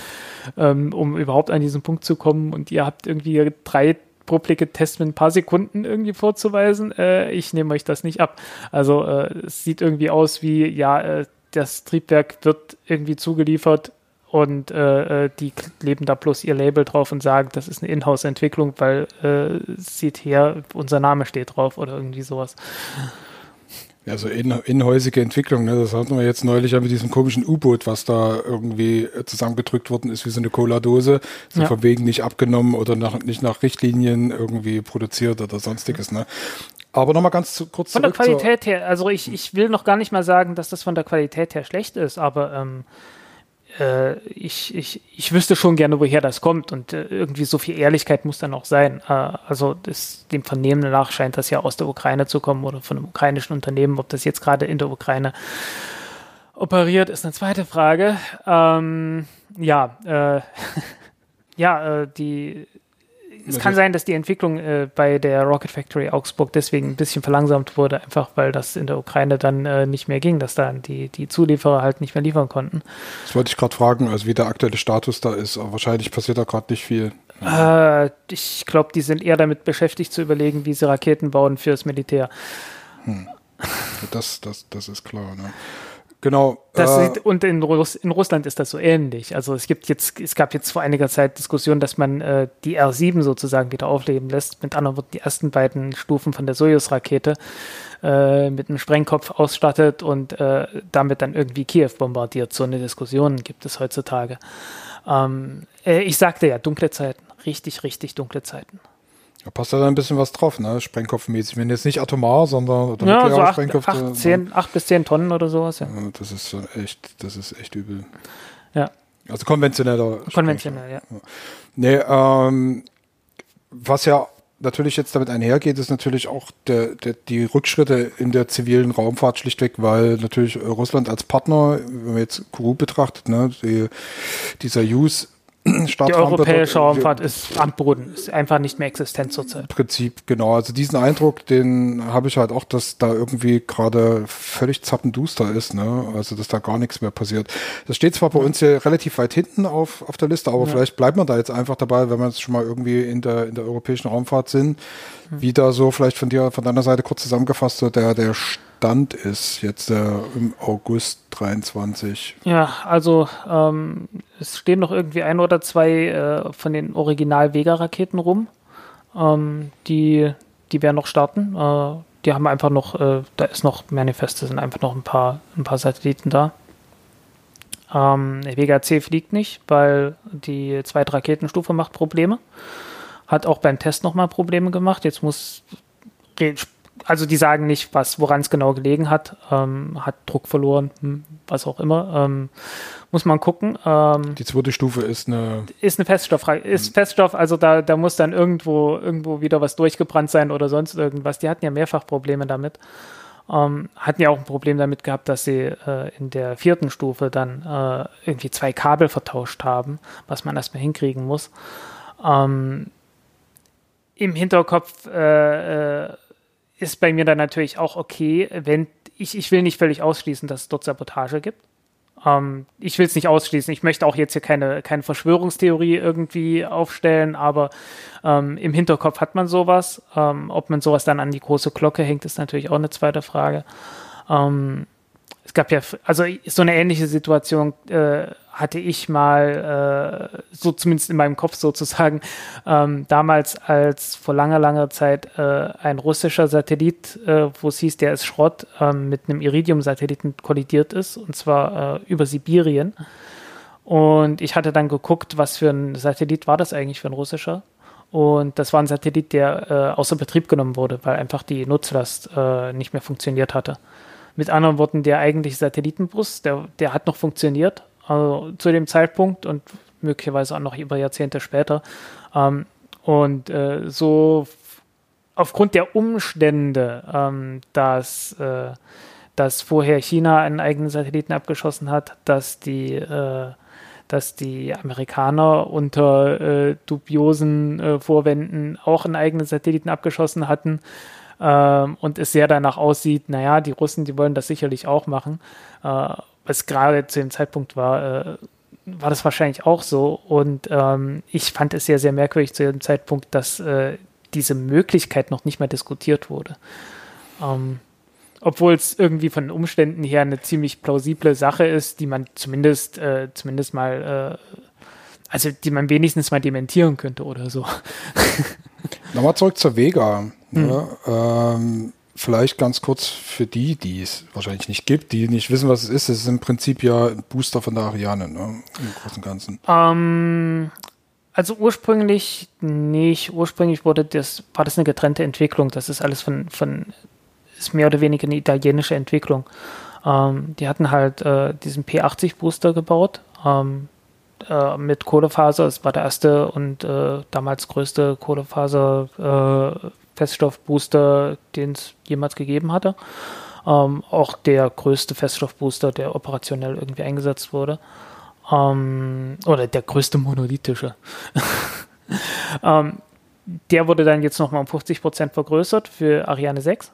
ähm, um überhaupt an diesen Punkt zu kommen. Und ihr habt irgendwie drei publike Tests mit ein paar Sekunden irgendwie vorzuweisen. Äh, ich nehme euch das nicht ab. Also äh, es sieht irgendwie aus wie, ja, äh, das Triebwerk wird irgendwie zugeliefert, und äh, die leben da bloß ihr Label drauf und sagen, das ist eine Inhouse-Entwicklung, weil äh, sieht her, unser Name steht drauf oder irgendwie sowas. Ja, so in, inhäusige Entwicklung, ne? das hatten wir jetzt neulich ja mit diesem komischen U-Boot, was da irgendwie zusammengedrückt worden ist wie so eine Cola-Dose, so Ja. von wegen nicht abgenommen oder nach, nicht nach Richtlinien irgendwie produziert oder sonstiges. Ne? Aber nochmal ganz zu, kurz Von der Qualität her, also ich, ich will noch gar nicht mal sagen, dass das von der Qualität her schlecht ist, aber ähm, äh, ich, ich, ich wüsste schon gerne, woher das kommt und äh, irgendwie so viel Ehrlichkeit muss dann auch sein. Äh, also das, dem Vernehmen nach scheint das ja aus der Ukraine zu kommen oder von einem ukrainischen Unternehmen. Ob das jetzt gerade in der Ukraine operiert, ist eine zweite Frage. Ähm, ja, äh, (laughs) ja, äh, die es kann sein, dass die Entwicklung äh, bei der Rocket Factory Augsburg deswegen ein bisschen verlangsamt wurde, einfach weil das in der Ukraine dann äh, nicht mehr ging, dass dann die, die Zulieferer halt nicht mehr liefern konnten. Das wollte ich gerade fragen, also wie der aktuelle Status da ist, aber wahrscheinlich passiert da gerade nicht viel. Äh, ich glaube, die sind eher damit beschäftigt zu überlegen, wie sie Raketen bauen fürs Militär. Das, das, das ist klar. Ne? Genau. Das äh, sieht, und in, Russ, in Russland ist das so ähnlich. Also es gibt jetzt, es gab jetzt vor einiger Zeit Diskussionen, dass man äh, die R7 sozusagen wieder aufleben lässt. Mit anderen Worten, die ersten beiden Stufen von der Sojus-Rakete äh, mit einem Sprengkopf ausstattet und äh, damit dann irgendwie Kiew bombardiert. So eine Diskussion gibt es heutzutage. Ähm, äh, ich sagte ja, dunkle Zeiten. Richtig, richtig dunkle Zeiten. Da passt da ein bisschen was drauf, ne? Sprengkopfmäßig. Wenn jetzt nicht atomar, sondern Ja, so acht, Sprengkopf, acht, dann- zehn, acht bis zehn Tonnen oder sowas. Ja. Ja, Das ist schon echt, das ist echt übel. ja. Also konventioneller. Konventionell, ja. Nee, ähm, was ja natürlich jetzt damit einhergeht, ist natürlich auch der, der, die Rückschritte in der zivilen Raumfahrt schlichtweg, weil natürlich Russland als Partner, wenn man jetzt Kourou betrachtet, ne, die, dieser Use (clears throat) Die europäische Raumfahrt ist am Boden, ist einfach nicht mehr existent zurzeit. Prinzip, genau. Also diesen Eindruck, den habe ich halt auch, dass da irgendwie gerade völlig zappenduster ist, ne? Also dass da gar nichts mehr passiert. Das steht zwar bei uns hier relativ weit hinten auf, auf der Liste, aber vielleicht bleibt man da jetzt einfach dabei, wenn wir jetzt schon mal irgendwie in der, in der europäischen Raumfahrt sind, wie da so vielleicht von dir, von deiner Seite kurz zusammengefasst so der, der Stand ist jetzt äh, im August 23. Ja, also ähm, es stehen noch irgendwie ein oder zwei äh, von den Original-Vega-Raketen rum. Ähm, die, die werden noch starten. Äh, die haben einfach noch, äh, da ist noch Manifeste, sind einfach noch ein paar, ein paar Satelliten da. Ähm, Vega C fliegt nicht, weil die zweite Raketenstufe macht Probleme. Hat auch beim Test nochmal Probleme gemacht. Jetzt muss also die sagen nicht, was woran es genau gelegen hat, ähm, hat Druck verloren, hm, was auch immer. Ähm, muss man gucken. Ähm, Die zweite Stufe ist eine, ist eine Feststoff, ist Feststoff, also da, da muss dann irgendwo, irgendwo wieder was durchgebrannt sein oder sonst irgendwas. Die hatten ja mehrfach Probleme damit. Ähm, hatten ja auch ein Problem damit gehabt, dass sie äh, in der vierten Stufe dann äh, irgendwie zwei Kabel vertauscht haben, was man erstmal hinkriegen muss. Ähm, Im Hinterkopf äh, äh, ist bei mir dann natürlich auch okay, wenn ich, ich will nicht völlig ausschließen, dass es dort Sabotage gibt. Ähm, ich will es nicht ausschließen. Ich möchte auch jetzt hier keine, keine Verschwörungstheorie irgendwie aufstellen, aber ähm, im Hinterkopf hat man sowas. Ähm, ob man sowas dann an die große Glocke hängt, ist natürlich auch eine zweite Frage. Ähm, es gab ja, also so eine ähnliche Situation äh, hatte ich mal, äh, so zumindest in meinem Kopf sozusagen, ähm, damals als vor langer, langer Zeit äh, ein russischer Satellit, äh, wo es hieß, der ist Schrott, ähm, mit einem Iridium-Satelliten kollidiert ist, und zwar äh, über Sibirien. Und ich hatte dann geguckt, was für ein Satellit war das eigentlich für ein russischer. Und das war ein Satellit, der äh, außer Betrieb genommen wurde, weil einfach die Nutzlast äh, nicht mehr funktioniert hatte. Mit anderen Worten, der eigentliche Satellitenbus, der, der hat noch funktioniert, also zu dem Zeitpunkt und möglicherweise auch noch über Jahrzehnte später. Ähm, und äh, so aufgrund der Umstände, ähm, dass, äh, dass vorher China einen eigenen Satelliten abgeschossen hat, dass die, äh, dass die Amerikaner unter äh, dubiosen äh, Vorwänden auch einen eigenen Satelliten abgeschossen hatten, ähm, und es sehr danach aussieht, naja, die Russen, die wollen das sicherlich auch machen. Was gerade zu dem Zeitpunkt war, äh, war das wahrscheinlich auch so. Und ähm, ich fand es sehr, sehr merkwürdig zu dem Zeitpunkt, dass äh, diese Möglichkeit noch nicht mal diskutiert wurde. Ähm, obwohl es irgendwie von den Umständen her eine ziemlich plausible Sache ist, die man zumindest, äh, zumindest mal, äh, also die man wenigstens mal dementieren könnte oder so. Nochmal zurück zur Vega. Hm. Ja, ähm, vielleicht ganz kurz für die, die es wahrscheinlich nicht gibt, die nicht wissen, was es ist. Es ist im Prinzip ja ein Booster von der Ariane, ne? im Großen und Ganzen. Ähm, also ursprünglich nicht. Ursprünglich wurde das, war das eine getrennte Entwicklung. Das ist alles von, von ist mehr oder weniger eine italienische Entwicklung. Ähm, die hatten halt äh, diesen P80-Booster gebaut ähm, äh, mit Kohlefaser. Es war der erste und äh, damals größte Kohlefaser äh, Feststoffbooster, den es jemals gegeben hatte. Ähm, auch der größte Feststoffbooster, der operationell irgendwie eingesetzt wurde. Ähm, oder der größte monolithische. (laughs) ähm, der wurde dann jetzt nochmal um 50 Prozent vergrößert für Ariane 6.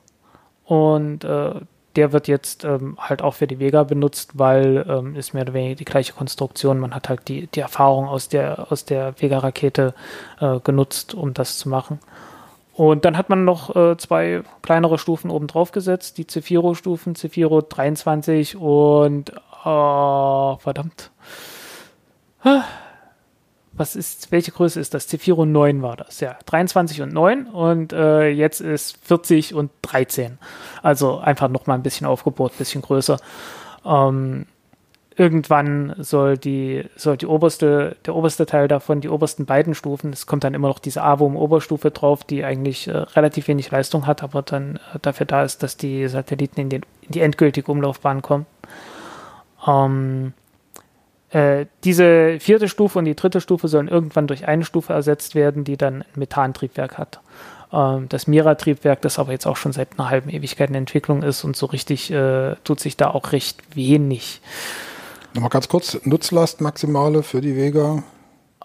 Und äh, der wird jetzt ähm, halt auch für die Vega benutzt, weil ähm, ist mehr oder weniger die gleiche Konstruktion. Man hat halt die, die Erfahrung aus der, aus der Vega-Rakete äh, genutzt, um das zu machen. Und dann hat man noch äh, zwei kleinere Stufen oben drauf gesetzt, die Zefiro-Stufen, Zefiro 23 und oh, verdammt. Was ist, welche Größe ist das? Zefiro 9 war das, ja. 23 und 9 und äh, jetzt ist 40 und 13. Also einfach nochmal ein bisschen aufgebohrt, ein bisschen größer. Ähm, irgendwann soll die, soll die oberste, der oberste Teil davon, die obersten beiden Stufen, es kommt dann immer noch diese AWOM-Oberstufe drauf, die eigentlich äh, relativ wenig Leistung hat, aber dann äh, dafür da ist, dass die Satelliten in, den, in die endgültige Umlaufbahn kommen. Ähm, äh, diese vierte Stufe und die dritte Stufe sollen irgendwann durch eine Stufe ersetzt werden, die dann ein Methantriebwerk hat. Ähm, das Mira-Triebwerk, das aber jetzt auch schon seit einer halben Ewigkeit in Entwicklung ist und so richtig äh, tut sich da auch recht wenig. Nochmal ganz kurz, Nutzlast maximale für die Vega?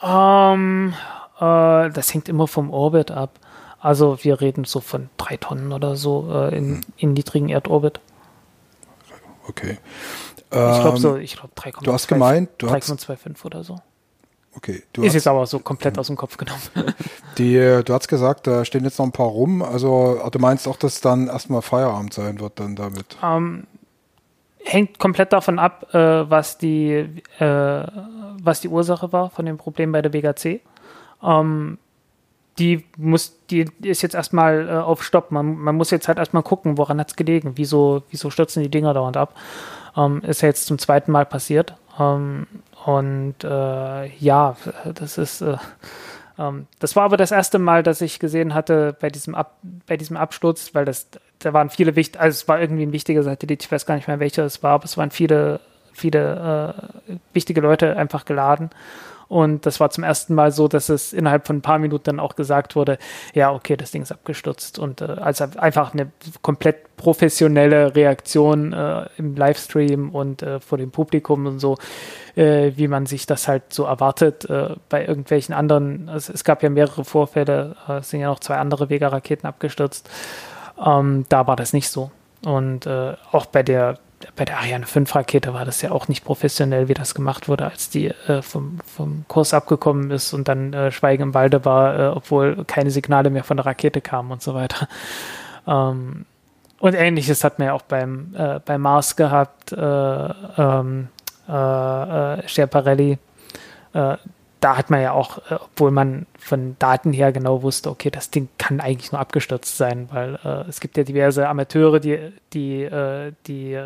Ähm, äh, das hängt immer vom Orbit ab. Also wir reden so von drei Tonnen oder so äh, in, hm. in niedrigen Erdorbit. Okay. Ich glaube so, ich glaube 3,25 Du hast gemeint, du 3,25 oder so. Okay. Du ist hast, jetzt aber so komplett aus dem Kopf genommen. (laughs) Die, du hast gesagt, da stehen jetzt noch ein paar rum. Also du meinst auch, dass dann erstmal Feierabend sein wird dann damit? Ähm, hängt komplett davon ab, äh, was, die, äh, was die Ursache war von dem Problem bei der Vega C. Ähm, die muss, die ist jetzt erstmal äh, auf Stopp. Man, man muss jetzt halt erstmal gucken, woran hat es gelegen. Wieso, wieso stürzen die Dinger dauernd ab? Ähm, ist ja jetzt zum zweiten Mal passiert. Ähm, und äh, ja, das ist äh, ähm, das war aber das erste Mal, dass ich gesehen hatte bei diesem, Ab bei diesem Absturz, weil das, da waren viele wichtige, also es war irgendwie ein wichtiger Satellit, ich weiß gar nicht mehr welcher es war, aber es waren viele, viele äh, wichtige Leute einfach geladen. Und das war zum ersten Mal so, dass es innerhalb von ein paar Minuten dann auch gesagt wurde, ja, okay, das Ding ist abgestürzt. Und äh, also einfach eine komplett professionelle Reaktion äh, im Livestream und äh, vor dem Publikum und so, äh, wie man sich das halt so erwartet äh, bei irgendwelchen anderen. Also es gab ja mehrere Vorfälle, äh, es sind ja noch zwei andere Vega-Raketen abgestürzt. Ähm, da war das nicht so. Und auch bei der bei der Ariane 5 Rakete war das ja auch nicht professionell, wie das gemacht wurde, als die äh, vom, vom Kurs abgekommen ist und dann äh, Schweigen im Walde war, äh, obwohl keine Signale mehr von der Rakete kamen und so weiter. Ähm, und ähnliches hat man ja auch beim, äh, beim Mars gehabt, äh, ähm, äh, Schiaparelli. Äh, da hat man ja auch, obwohl man von Daten her genau wusste, okay, das Ding kann eigentlich nur abgestürzt sein, weil es gibt ja diverse Amateure, die, die, die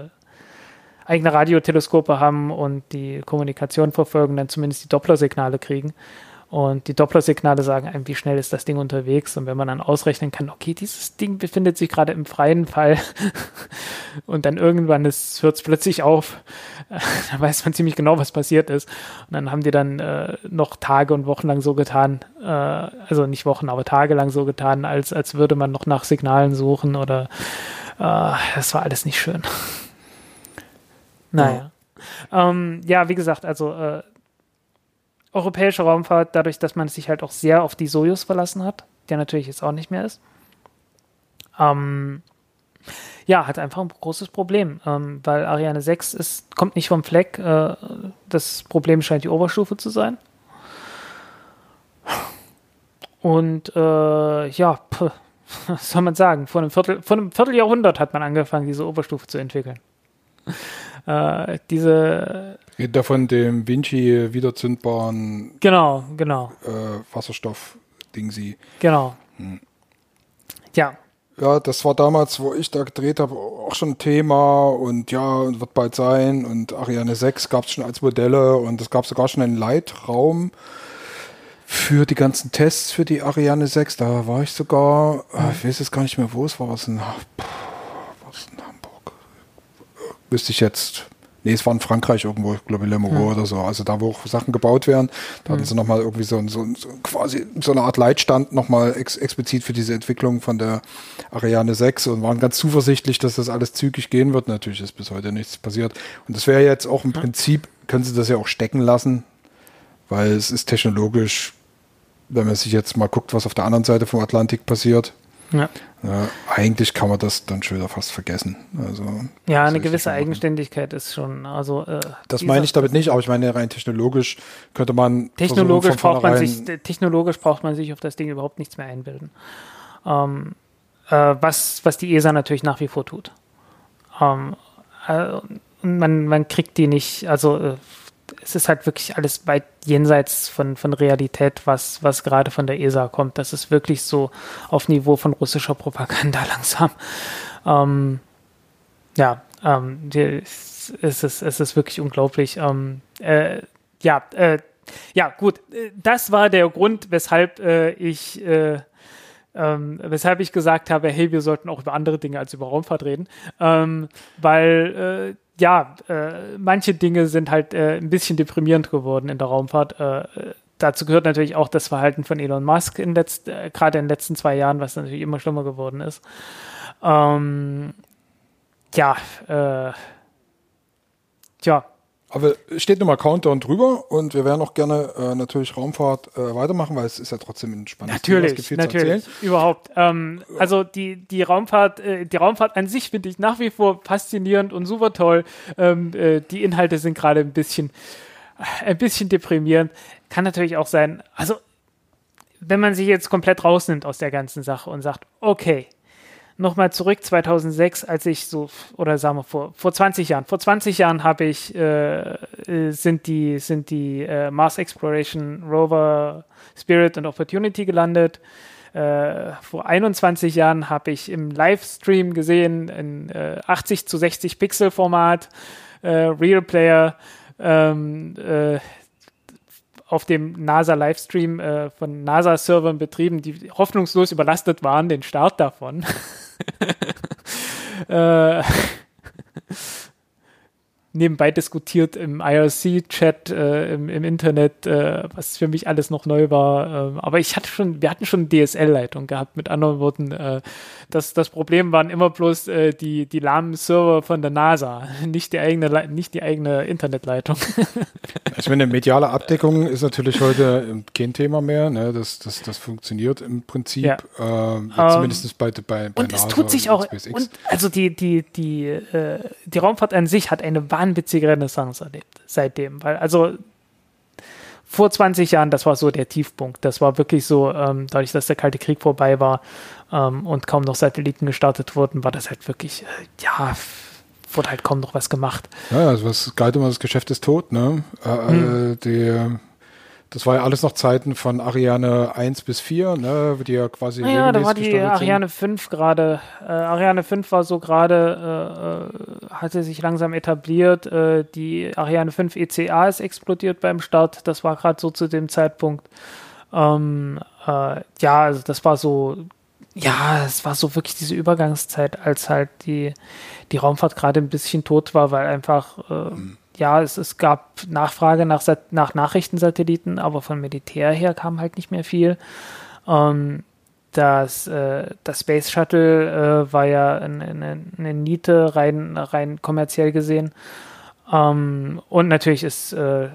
eigene Radioteleskope haben und die Kommunikation verfolgen, dann zumindest die Dopplersignale kriegen. Und die Dopplersignale sagen einem, wie schnell ist das Ding unterwegs. Und wenn man dann ausrechnen kann, okay, dieses Ding befindet sich gerade im freien Fall (laughs) und dann irgendwann hört es plötzlich auf, (laughs) dann weiß man ziemlich genau, was passiert ist. Und dann haben die dann äh, noch Tage und Wochen lang so getan, äh, also nicht Wochen, aber Tage lang so getan, als, als würde man noch nach Signalen suchen oder äh, das war alles nicht schön. (laughs) Naja. Ja, ähm, ja wie gesagt, also äh, europäische Raumfahrt, dadurch, dass man sich halt auch sehr auf die Sojus verlassen hat, der natürlich jetzt auch nicht mehr ist, ähm, ja, hat einfach ein großes Problem, ähm, weil Ariane 6 ist, kommt nicht vom Fleck. Äh, das Problem scheint die Oberstufe zu sein. Und äh, ja, pff, was soll man sagen? Vor einem, Viertel, vor einem Vierteljahrhundert hat man angefangen, diese Oberstufe zu entwickeln äh, diese. Geht da von dem Vinci wiederzündbaren. Genau, genau. Äh, Wasserstoff-Ding sie. Genau. Hm. Ja. Ja, das war damals, wo ich da gedreht habe, auch schon ein Thema und ja, wird bald sein und Ariane 6 gab es schon als Modelle und es gab sogar schon einen Leitraum für die ganzen Tests für die Ariane 6. Da war ich sogar, äh, ich weiß jetzt gar nicht mehr, wo es war. Was in, wüsste ich jetzt, nee, es war in Frankreich irgendwo, ich glaube Le Mans hm. oder so, also da, wo auch Sachen gebaut werden, da hatten hm. sie nochmal irgendwie so, so, so, quasi so eine Art Leitstand nochmal ex explizit für diese Entwicklung von der Ariane 6 und waren ganz zuversichtlich, dass das alles zügig gehen wird. Natürlich ist bis heute nichts passiert. Und das wäre jetzt auch im Prinzip, können sie das ja auch stecken lassen, weil es ist technologisch, wenn man sich jetzt mal guckt, was auf der anderen Seite vom Atlantik passiert, ja. ja. eigentlich kann man das dann schon wieder fast vergessen. Also, ja, eine gewisse Eigenständigkeit ist schon. Also, äh, das meine ich damit nicht, aber ich meine rein technologisch könnte man. Technologisch braucht man sich, technologisch braucht man sich auf das Ding überhaupt nichts mehr einbilden. Ähm, äh, was, was die ESA natürlich nach wie vor tut. Ähm, äh, man, man kriegt die nicht, also äh, es ist halt wirklich alles weit jenseits von, von Realität, was, was gerade von der ESA kommt. Das ist wirklich so auf Niveau von russischer Propaganda (laughs) langsam. Ähm, ja, ähm, die, es, ist, es ist wirklich unglaublich. Ähm, äh, ja, äh, ja, gut. Das war der Grund, weshalb äh, ich äh, ähm, weshalb ich gesagt habe, hey, wir sollten auch über andere Dinge als über Raumfahrt reden, ähm, weil äh, ja, äh, manche Dinge sind halt äh, ein bisschen deprimierend geworden in der Raumfahrt. Äh, dazu gehört natürlich auch das Verhalten von Elon Musk in letzt, äh, gerade in den letzten zwei Jahren, was natürlich immer schlimmer geworden ist. Ähm, ja, äh, ja, aber steht nochmal Countdown drüber und wir werden auch gerne äh, natürlich Raumfahrt äh, weitermachen, weil es ist ja trotzdem ein spannendes natürlich, Thema. Natürlich, natürlich, überhaupt. Ähm, also die, die Raumfahrt, äh, die Raumfahrt an sich finde ich nach wie vor faszinierend und super toll. Ähm, äh, die Inhalte sind gerade ein bisschen, ein bisschen deprimierend. Kann natürlich auch sein, also wenn man sich jetzt komplett rausnimmt aus der ganzen Sache und sagt, okay, nochmal zurück, 2006, als ich so, oder sagen wir vor, vor 20 Jahren, vor 20 Jahren habe ich, äh, äh, sind die, sind die äh, Mars Exploration Rover Spirit und Opportunity gelandet. Äh, vor 21 Jahren habe ich im Livestream gesehen, in 80 äh, zu 60 Pixel Format, äh, Real Player, ähm, auf dem NASA-Livestream äh, von NASA-Servern betrieben, die hoffnungslos überlastet waren, den Start davon. (laughs) äh, (laughs) (laughs) (laughs) nebenbei diskutiert im IRC-Chat, äh, im, im, Internet, äh, was für mich alles noch neu war. Äh, aber ich hatte schon, wir hatten schon DSL-Leitung gehabt, mit anderen Worten. Äh, das, das Problem waren immer bloß äh, die, die lahmen Server von der NASA, (laughs) nicht die eigene, nicht die eigene Internetleitung. (laughs) ich meine, mediale Abdeckung ist natürlich heute kein Thema mehr. Ne? Das, das, das funktioniert im Prinzip, ja. äh, um, zumindest bei, bei, bei und NASA. Und es tut sich auch, und also die, die, die, äh, die Raumfahrt an sich hat eine wahnwitzige Renaissance erlebt seitdem. Weil, also vor 20 Jahren, das war so der Tiefpunkt. Das war wirklich so, ähm, dadurch, dass der Kalte Krieg vorbei war ähm, und kaum noch Satelliten gestartet wurden, war das halt wirklich, äh, ja, wurde halt kaum noch was gemacht. Ja, also was galt immer, das Geschäft ist tot, ne? Äh, hm. die das war ja alles noch Zeiten von Ariane 1 bis 4, ne, die ja quasi. Ja, da war die Ariane sind. 5 gerade. Äh, Ariane 5 war so gerade, äh, äh, hatte sich langsam etabliert. Äh, die Ariane 5 ECA ist explodiert beim Start. Das war gerade so zu dem Zeitpunkt. Ähm, äh, ja, also das war so, ja, es war so wirklich diese Übergangszeit, als halt die, die Raumfahrt gerade ein bisschen tot war, weil einfach. Mhm ja, es, es gab Nachfrage nach, nach Nachrichtensatelliten, aber von Militär her kam halt nicht mehr viel. Ähm, das, äh, das Space Shuttle äh, war ja eine, eine, eine, Niete, rein, rein kommerziell gesehen. Ähm, und natürlich ist äh,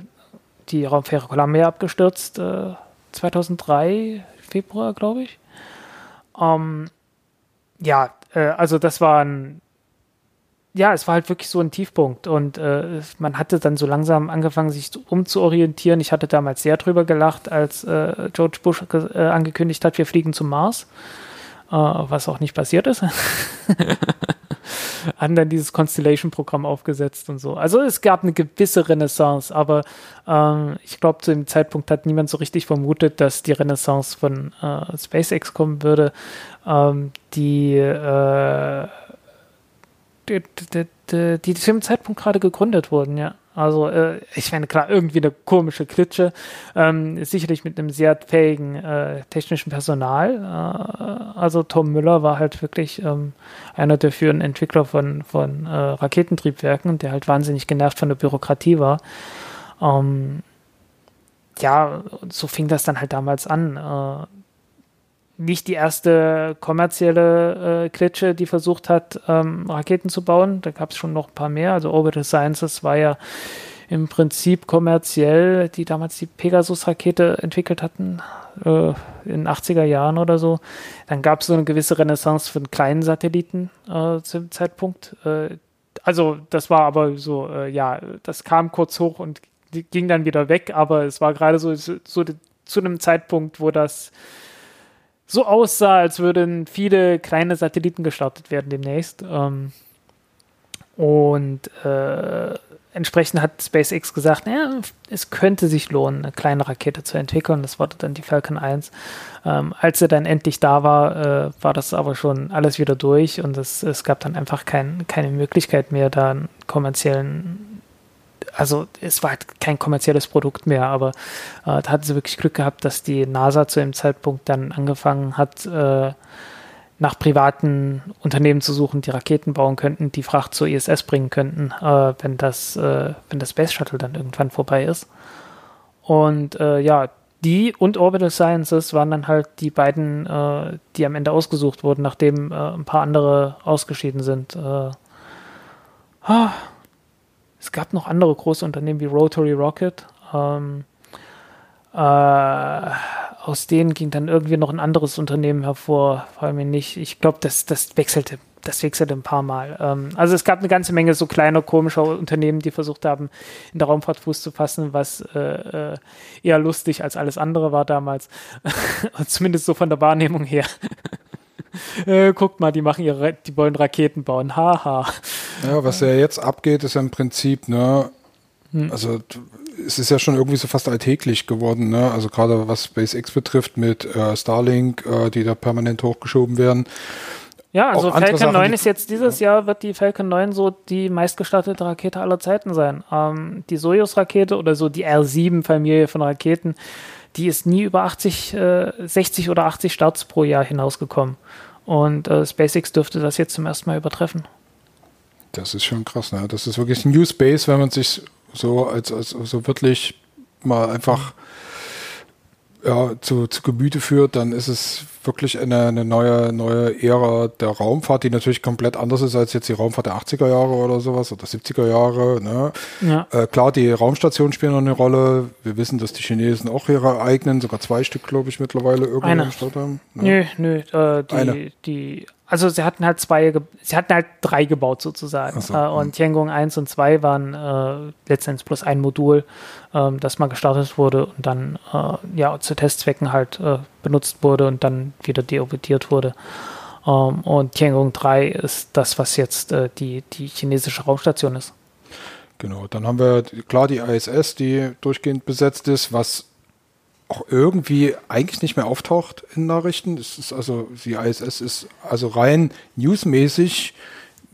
die Raumfähre Columbia abgestürzt, 2003, äh, Februar, glaube ich. Ähm, ja, äh, also das war ein ja, es war halt wirklich so ein Tiefpunkt und äh, man hatte dann so langsam angefangen, sich umzuorientieren. Ich hatte damals sehr drüber gelacht, als äh, George Bush äh, angekündigt hat, wir fliegen zum Mars, äh, was auch nicht passiert ist. (laughs) Haben dann dieses Constellation-Programm aufgesetzt und so. Also es gab eine gewisse Renaissance, aber ähm, ich glaube, zu dem Zeitpunkt hat niemand so richtig vermutet, dass die Renaissance von äh, SpaceX kommen würde. Ähm, die äh, die, die, die, zu dem Zeitpunkt gerade gegründet wurden, ja. Also äh, ich meine, klar, irgendwie eine komische Klitsche, ähm, sicherlich mit einem sehr fähigen äh, technischen Personal. Äh, also Tom Müller war halt wirklich ähm, einer der führenden Entwickler von, von äh, Raketentriebwerken, der halt wahnsinnig genervt von der Bürokratie war. Ähm, ja, so fing das dann halt damals an. Nicht die erste kommerzielle äh, Klitsche, die versucht hat, ähm, Raketen zu bauen. Da gab es schon noch ein paar mehr. Also Orbital Sciences war ja im Prinzip kommerziell, die damals die Pegasus-Rakete entwickelt hatten, äh, in den 80er Jahren oder so. Dann gab es so eine gewisse Renaissance von kleinen Satelliten äh, zum Zeitpunkt. Äh, also das war aber so, äh, ja, das kam kurz hoch und ging dann wieder weg, aber es war gerade so, so, so zu einem Zeitpunkt, wo das so aussah, als würden viele kleine Satelliten gestartet werden demnächst. Ähm, und äh, entsprechend hat SpaceX gesagt, ja, es könnte sich lohnen, eine kleine Rakete zu entwickeln. Das war dann die Falcon 1. Ähm, als er dann endlich da war, äh, war das aber schon alles wieder durch und es, es gab dann einfach kein, keine Möglichkeit mehr, da einen kommerziellen, also es war halt kein kommerzielles Produkt mehr, aber äh, da hatten sie wirklich Glück gehabt, dass die NASA zu dem Zeitpunkt dann angefangen hat, äh, nach privaten Unternehmen zu suchen, die Raketen bauen könnten, die Fracht zur ISS bringen könnten, äh, wenn das, äh, wenn das Space Shuttle dann irgendwann vorbei ist. Und äh, ja, die und Orbital Sciences waren dann halt die beiden, äh, die am Ende ausgesucht wurden, nachdem äh, ein paar andere ausgeschieden sind. Äh, ah, es gab noch andere große Unternehmen wie Rotary Rocket. Ähm, aus denen ging dann irgendwie noch ein anderes Unternehmen hervor, vor allem nicht. Ich glaube, das, das wechselte, das wechselte ein paar Mal. Ähm, also es gab eine ganze Menge so kleiner, komischer Unternehmen, die versucht haben, in der Raumfahrt Fuß zu fassen, was äh, äh eher lustig als alles andere war damals. (laughs) Zumindest so von der Wahrnehmung her. (laughs) äh, guckt mal, die machen ihre, die wollen Raketen bauen. Haha. Ja, was ja jetzt abgeht, ist ja im Prinzip, ne, hm. also es ist ja schon irgendwie so fast alltäglich geworden, ne? Also gerade was SpaceX betrifft mit äh, Starlink, äh, die da permanent hochgeschoben werden. Ja, also Falcon Sachen, 9 ist jetzt dieses ja. Jahr, wird die Falcon 9 so die meistgestartete Rakete aller Zeiten sein. Ähm, die Soyuz-Rakete oder so die R7-Familie von Raketen, die ist nie über 80, äh, 60 oder 80 Starts pro Jahr hinausgekommen. Und äh, SpaceX dürfte das jetzt zum ersten Mal übertreffen. Das ist schon krass, ne? Das ist wirklich New Space, wenn man sich so als, als so wirklich mal einfach ja, zu, zu Gemüte führt, dann ist es wirklich eine, eine neue, neue Ära der Raumfahrt, die natürlich komplett anders ist als jetzt die Raumfahrt der 80er Jahre oder sowas oder 70er Jahre. Ne? Ja. Äh, klar, die Raumstationen spielen noch eine Rolle. Wir wissen, dass die Chinesen auch ihre eigenen, sogar zwei Stück, glaube ich, mittlerweile irgendwo im Start haben. Ne? Nö, nö, äh, die, Eine. die also sie hatten halt zwei, sie hatten halt drei gebaut sozusagen. So, äh, und. Tiangong 1 und 2 waren äh, letztendlich bloß ein Modul, äh, das mal gestartet wurde und dann äh, ja zu Testzwecken halt äh, benutzt wurde und dann wieder deorbitiert wurde. Ähm, und Tiangong 3 ist das, was jetzt äh, die, die chinesische Raumstation ist. Genau, dann haben wir klar die ISS, die durchgehend besetzt ist, was auch irgendwie eigentlich nicht mehr auftaucht in Nachrichten. Es ist also, die ISS ist also rein newsmäßig,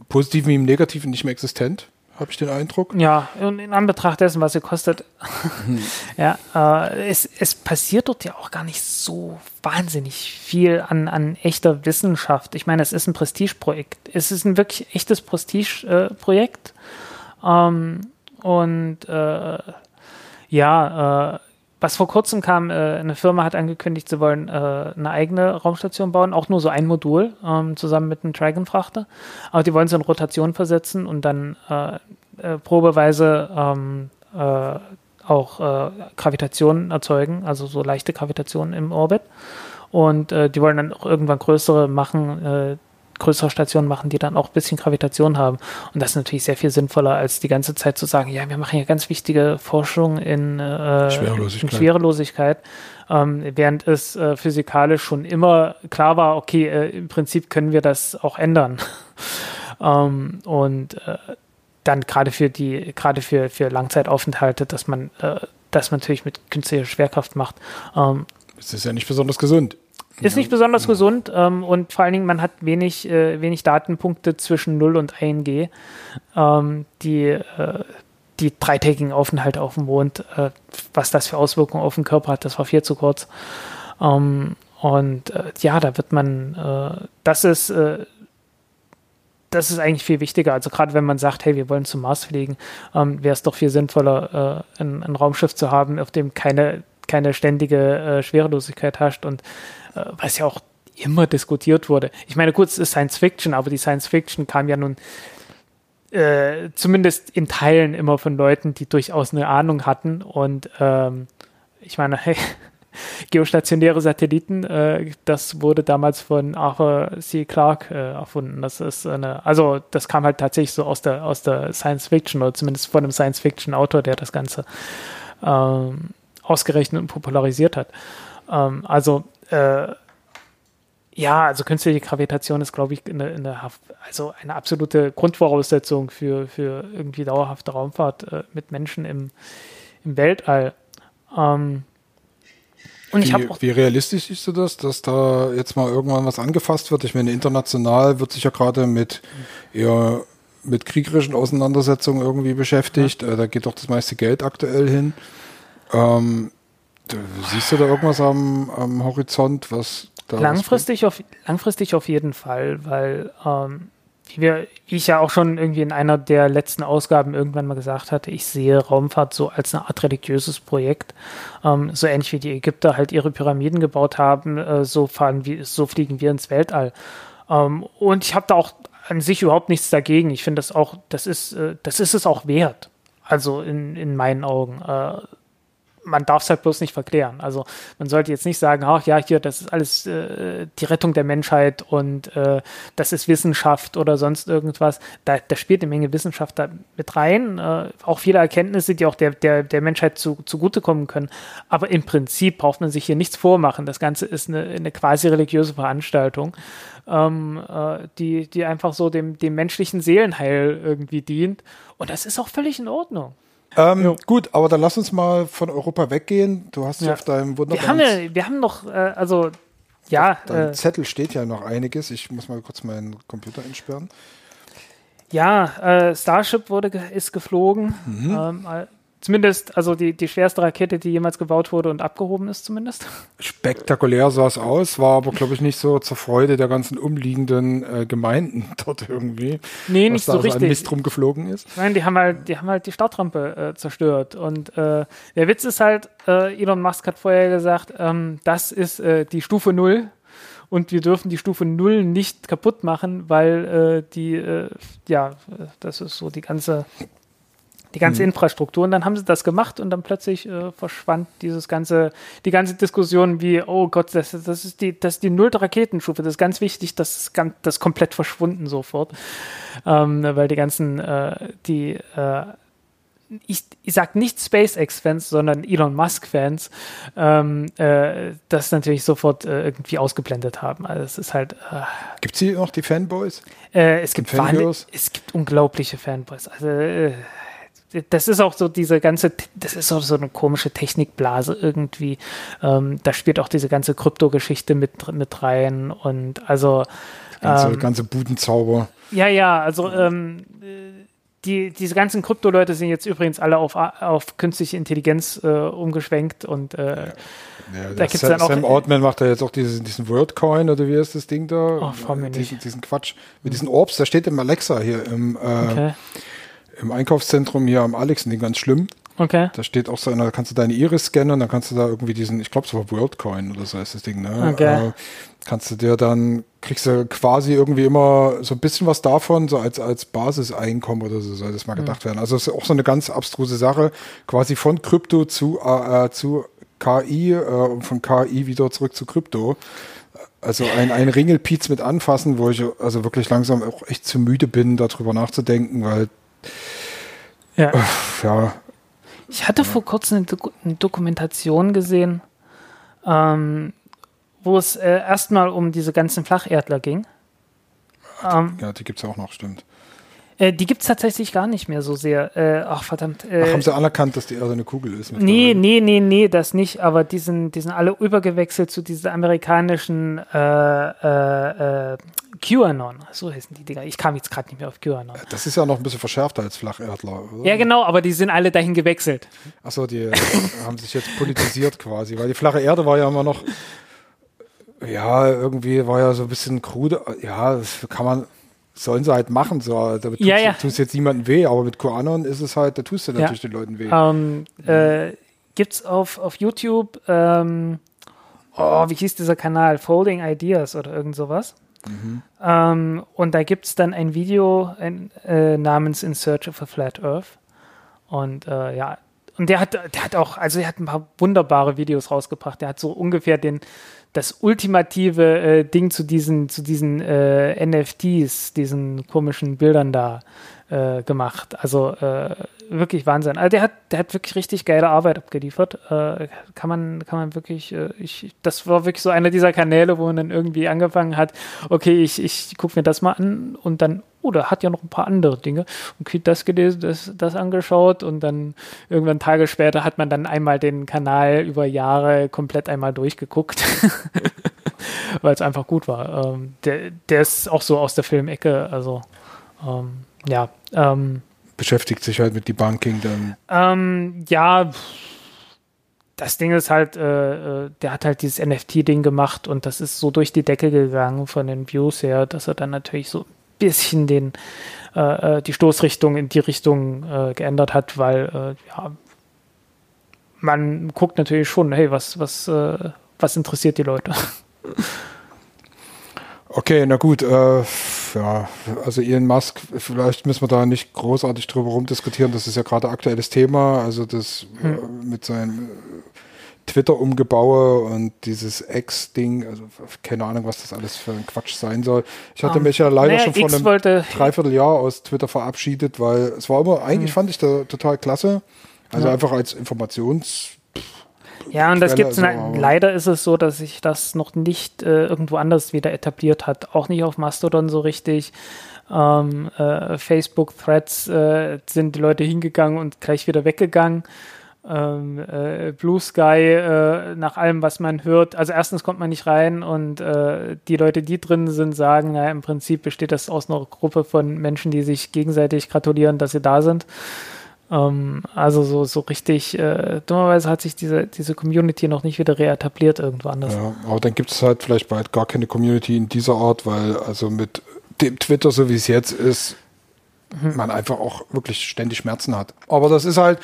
positiv wie im Negativen nicht mehr existent, habe ich den Eindruck. Ja, und in Anbetracht dessen, was sie kostet. Hm. (laughs) ja, äh, es, es passiert dort ja auch gar nicht so wahnsinnig viel an, an echter Wissenschaft. Ich meine, es ist ein Prestigeprojekt. Es ist ein wirklich echtes Prestigeprojekt. Äh, ähm, und äh, ja, äh, was vor kurzem kam, äh, eine Firma hat angekündigt, sie wollen äh, eine eigene Raumstation bauen, auch nur so ein Modul, ähm, zusammen mit einem Dragon-Frachter. Aber die wollen sie in Rotation versetzen und dann äh, äh probeweise ähm, äh, auch äh, Gravitation erzeugen, also so leichte Gravitation im Orbit. Und die wollen dann auch irgendwann größere machen, größere Stationen machen, die dann auch ein bisschen Gravitation haben. Und das ist natürlich sehr viel sinnvoller, als die ganze Zeit zu sagen, ja, wir machen hier ganz wichtige Forschung in, äh, Schwerelosigkeit. In Schwerelosigkeit ähm, während es äh, physikalisch schon immer klar war, okay, äh, im Prinzip können wir das auch ändern. (laughs) ähm, und äh, dann gerade für die, gerade für, für Langzeitaufenthalte, dass man äh, das natürlich mit künstlicher Schwerkraft macht. Ähm, es ist ja nicht besonders gesund. Ist nicht besonders gesund ähm, und vor allen Dingen, man hat wenig, äh, wenig Datenpunkte zwischen 0 und 1G, ähm, die, äh, die dreitägigen Aufenthalte auf dem Mond, äh, was das für Auswirkungen auf den Körper hat, das war viel zu kurz. Ähm, und äh, ja, da wird man, äh, das ist, äh, das ist eigentlich viel wichtiger. Also gerade wenn man sagt, hey, wir wollen zum Mars fliegen, ähm, wäre es doch viel sinnvoller, ein, ein Raumschiff zu haben, auf dem keine keine ständige Schwerelosigkeit herrscht und äh, was ja auch immer diskutiert wurde. Ich meine, es ist Science Fiction, aber die Science Fiction kam ja nun äh, zumindest in Teilen immer von Leuten, die durchaus eine Ahnung hatten. Und ähm, ich meine, hey, (laughs) geostationäre Satelliten, äh, das wurde damals von Arthur C. Clarke äh, erfunden. Das ist eine, also das kam halt tatsächlich so aus der aus der Science Fiction oder zumindest von einem Science Fiction Autor, der das Ganze ähm, ausgerechnet und popularisiert hat. Ähm, also äh, Ja, also künstliche Gravitation ist, glaube ich, eine, eine, also eine absolute Grundvoraussetzung für, für irgendwie dauerhafte Raumfahrt äh, mit Menschen im, im Weltall. Ähm, und wie, ich auch wie realistisch siehst du das, dass da jetzt mal irgendwann was angefasst wird? Ich meine, international wird sich ja gerade mit eher mit kriegerischen Auseinandersetzungen irgendwie beschäftigt. Ja. Äh, da geht doch das meiste Geld aktuell hin. Ähm, siehst du da irgendwas am, am Horizont, was da langfristig auf langfristig auf jeden Fall, weil ähm, wie, ich ja auch schon irgendwie in einer der letzten Ausgaben irgendwann mal gesagt hatte, ich sehe Raumfahrt so als eine Art religiöses Projekt. Ähm, so ähnlich wie die Ägypter halt ihre Pyramiden gebaut haben, äh, so fahren wir, so fliegen wir ins Weltall. Ähm, und ich habe da auch an sich überhaupt nichts dagegen. Ich finde das auch, das ist, äh, das ist es auch wert. Also in, in meinen Augen. Äh, man darf es halt bloß nicht verklären. Also man sollte jetzt nicht sagen, ach ja, hier, das ist alles äh, die Rettung der Menschheit und äh, das ist Wissenschaft oder sonst irgendwas. Da, da spielt eine Menge Wissenschaft da mit rein. Äh, auch viele Erkenntnisse, die auch der, der, der Menschheit zu, zugutekommen können. Aber im Prinzip braucht man sich hier nichts vormachen. Das Ganze ist eine, eine quasi religiöse Veranstaltung, ähm, äh, die, die einfach so dem, dem menschlichen Seelenheil irgendwie dient. Und das ist auch völlig in Ordnung. Ähm, gut, aber dann lass uns mal von Europa weggehen. Du hast ja auf deinem wunderbaren... Wir haben, ja, wir haben noch, äh, also, ja. Auf äh, Zettel steht ja noch einiges. Ich muss mal kurz meinen Computer entsperren. Ja, äh, Starship wurde, ist geflogen. Mhm. Ähm, Zumindest, also die, die schwerste Rakete, die jemals gebaut wurde und abgehoben ist, zumindest. Spektakulär sah es aus, war aber, glaube ich, nicht so zur Freude der ganzen umliegenden äh, Gemeinden (laughs) dort irgendwie. Nee, nicht so richtig. Mist rumgeflogen ist. Nein, die haben halt, die haben halt die Startrampe äh, zerstört. Und äh, der Witz ist halt, äh, Elon Musk hat vorher gesagt, ähm, das ist äh, die Stufe Null und wir dürfen die Stufe Null nicht kaputt machen, weil äh, die, äh, ja, das ist so die ganze die ganze mhm. Infrastruktur. Und dann haben sie das gemacht und dann plötzlich äh, verschwand dieses ganze, die ganze Diskussion wie, oh Gott, das, das ist die, das ist die nullte Raketenstufe. Das ist ganz wichtig, das ist ganz, das ist komplett verschwunden sofort. Ähm, weil die ganzen, äh, die, äh, ich, ich sag nicht SpaceX-Fans, sondern Elon Musk-Fans, ähm, äh, das natürlich sofort äh, irgendwie ausgeblendet haben. Also es ist halt. Äh, gibt es hier noch die Fanboys? Äh, es, gibt es gibt unglaubliche Fanboys. Also äh, das ist auch so diese ganze, das ist auch so eine komische Technikblase irgendwie. Ähm, da spielt auch diese ganze Krypto-Geschichte mit, mit rein und also. Ganze, ähm, ganze Budenzauber. Ja, ja, also ähm, die, diese ganzen Krypto-Leute sind jetzt übrigens alle auf, auf künstliche Intelligenz äh, umgeschwenkt und äh, ja. Ja, da gibt's Sam, dann auch, Sam Altman macht da jetzt auch diesen, diesen WordCoin oder wie ist das Ding da? Oh, mir diesen, diesen Quatsch. Mit diesen Orbs, da steht im Alexa hier im äh, okay im Einkaufszentrum hier am Alexen, ganz schlimm. Okay. Da steht auch so einer, da kannst du deine Iris scannen und dann kannst du da irgendwie diesen, ich glaube, es war WorldCoin oder so heißt das Ding, ne? Okay. Äh, kannst du dir dann, kriegst du quasi irgendwie immer so ein bisschen was davon, so als, als Basiseinkommen oder so soll das mal mhm. gedacht werden. Also es ist auch so eine ganz abstruse Sache, quasi von Krypto zu, äh, äh zu KI äh, und von KI wieder zurück zu Krypto. Also ein, ein Ringelpiez mit anfassen, wo ich also wirklich langsam auch echt zu müde bin, darüber nachzudenken, weil ja. ja. Ich hatte vor kurzem eine, Do eine Dokumentation gesehen, ähm, wo es äh, erstmal um diese ganzen Flacherdler ging. Ähm, ja, die gibt es auch noch, stimmt. Äh, die gibt es tatsächlich gar nicht mehr so sehr. Äh, ach, verdammt. Äh, ach, haben sie anerkannt, dass die Erde eine Kugel ist? Nee, nee, nee, nee, das nicht. Aber die sind, die sind alle übergewechselt zu dieser amerikanischen äh, äh, äh QAnon. So heißen die Dinger. Ich kam jetzt gerade nicht mehr auf QAnon. Das ist ja noch ein bisschen verschärfter als Flacherdler, oder? Ja, genau, aber die sind alle dahin gewechselt. Achso, die (laughs) haben sich jetzt politisiert quasi, weil die flache Erde war ja immer noch. Ja, irgendwie war ja so ein bisschen krude. Ja, das kann man sollen sie halt machen. So. Da tust, ja, ja. tust jetzt niemandem weh, aber mit QAnon ist es halt, da tust du natürlich ja. den Leuten weh. Ähm, äh, gibt's auf, auf YouTube, ähm, oh, wie hieß dieser Kanal? Folding Ideas oder irgend sowas. Mhm. Ähm, und da gibt es dann ein Video ein, äh, namens In Search of a Flat Earth. Und äh, ja, Und der hat, der hat auch, also er hat ein paar wunderbare Videos rausgebracht. Der hat so ungefähr den, das ultimative äh, Ding zu diesen, zu diesen äh, NFTs, diesen komischen Bildern da äh, gemacht. Also äh, wirklich Wahnsinn. Also der hat, der hat wirklich richtig geile Arbeit abgeliefert. Äh, kann man, kann man wirklich, äh, ich, das war wirklich so einer dieser Kanäle, wo man dann irgendwie angefangen hat, okay, ich, ich gucke mir das mal an und dann, oh, der hat ja noch ein paar andere Dinge. Okay, das gelesen, das, das angeschaut und dann irgendwann Tage später hat man dann einmal den Kanal über Jahre komplett einmal durchgeguckt. (laughs) Weil es einfach gut war. Ähm, der, der ist auch so aus der Filmecke, also ähm, ja. Ähm, Beschäftigt sich halt mit Debunking dann. Ähm, ja, das Ding ist halt, äh, äh der hat halt dieses NFT-Ding gemacht und das ist so durch die Decke gegangen von den Views her, dass er dann natürlich so bisschen den, äh, äh, die Stoßrichtung in die Richtung äh, geändert hat, weil äh, ja, man guckt natürlich schon, hey, was, was, was interessiert die Leute? (laughs) Okay, na gut, äh, ja, also Elon Musk, vielleicht müssen wir da nicht großartig drüber rumdiskutieren, das ist ja gerade aktuelles Thema, also das hm. äh, mit seinem Twitter-Umgebaue und dieses X-Ding, also keine Ahnung, was das alles für ein Quatsch sein soll. Ich hatte um, mich ja leider naja, schon vor einem wollte, Dreivierteljahr aus Twitter verabschiedet, weil es war immer, eigentlich hm. fand ich da total klasse, also ja. einfach als Informations- ja, und das gibt es leider ist es so, dass sich das noch nicht äh, irgendwo anders wieder etabliert hat. Auch nicht auf Mastodon so richtig. Ähm, äh, Facebook-Threads äh, sind die Leute hingegangen und gleich wieder weggegangen. Ähm, äh, Blue Sky, äh, nach allem, was man hört, also erstens kommt man nicht rein und äh, die Leute, die drin sind, sagen, naja, im Prinzip besteht das aus einer Gruppe von Menschen, die sich gegenseitig gratulieren, dass sie da sind. Ähm, also so, so richtig, äh, dummerweise hat sich diese, diese Community noch nicht wieder reetabliert irgendwo anders. Ja, aber dann gibt es halt vielleicht bald gar keine Community in dieser Art, weil also mit dem Twitter, so wie es jetzt ist. Man einfach auch wirklich ständig Schmerzen hat. Aber das ist halt,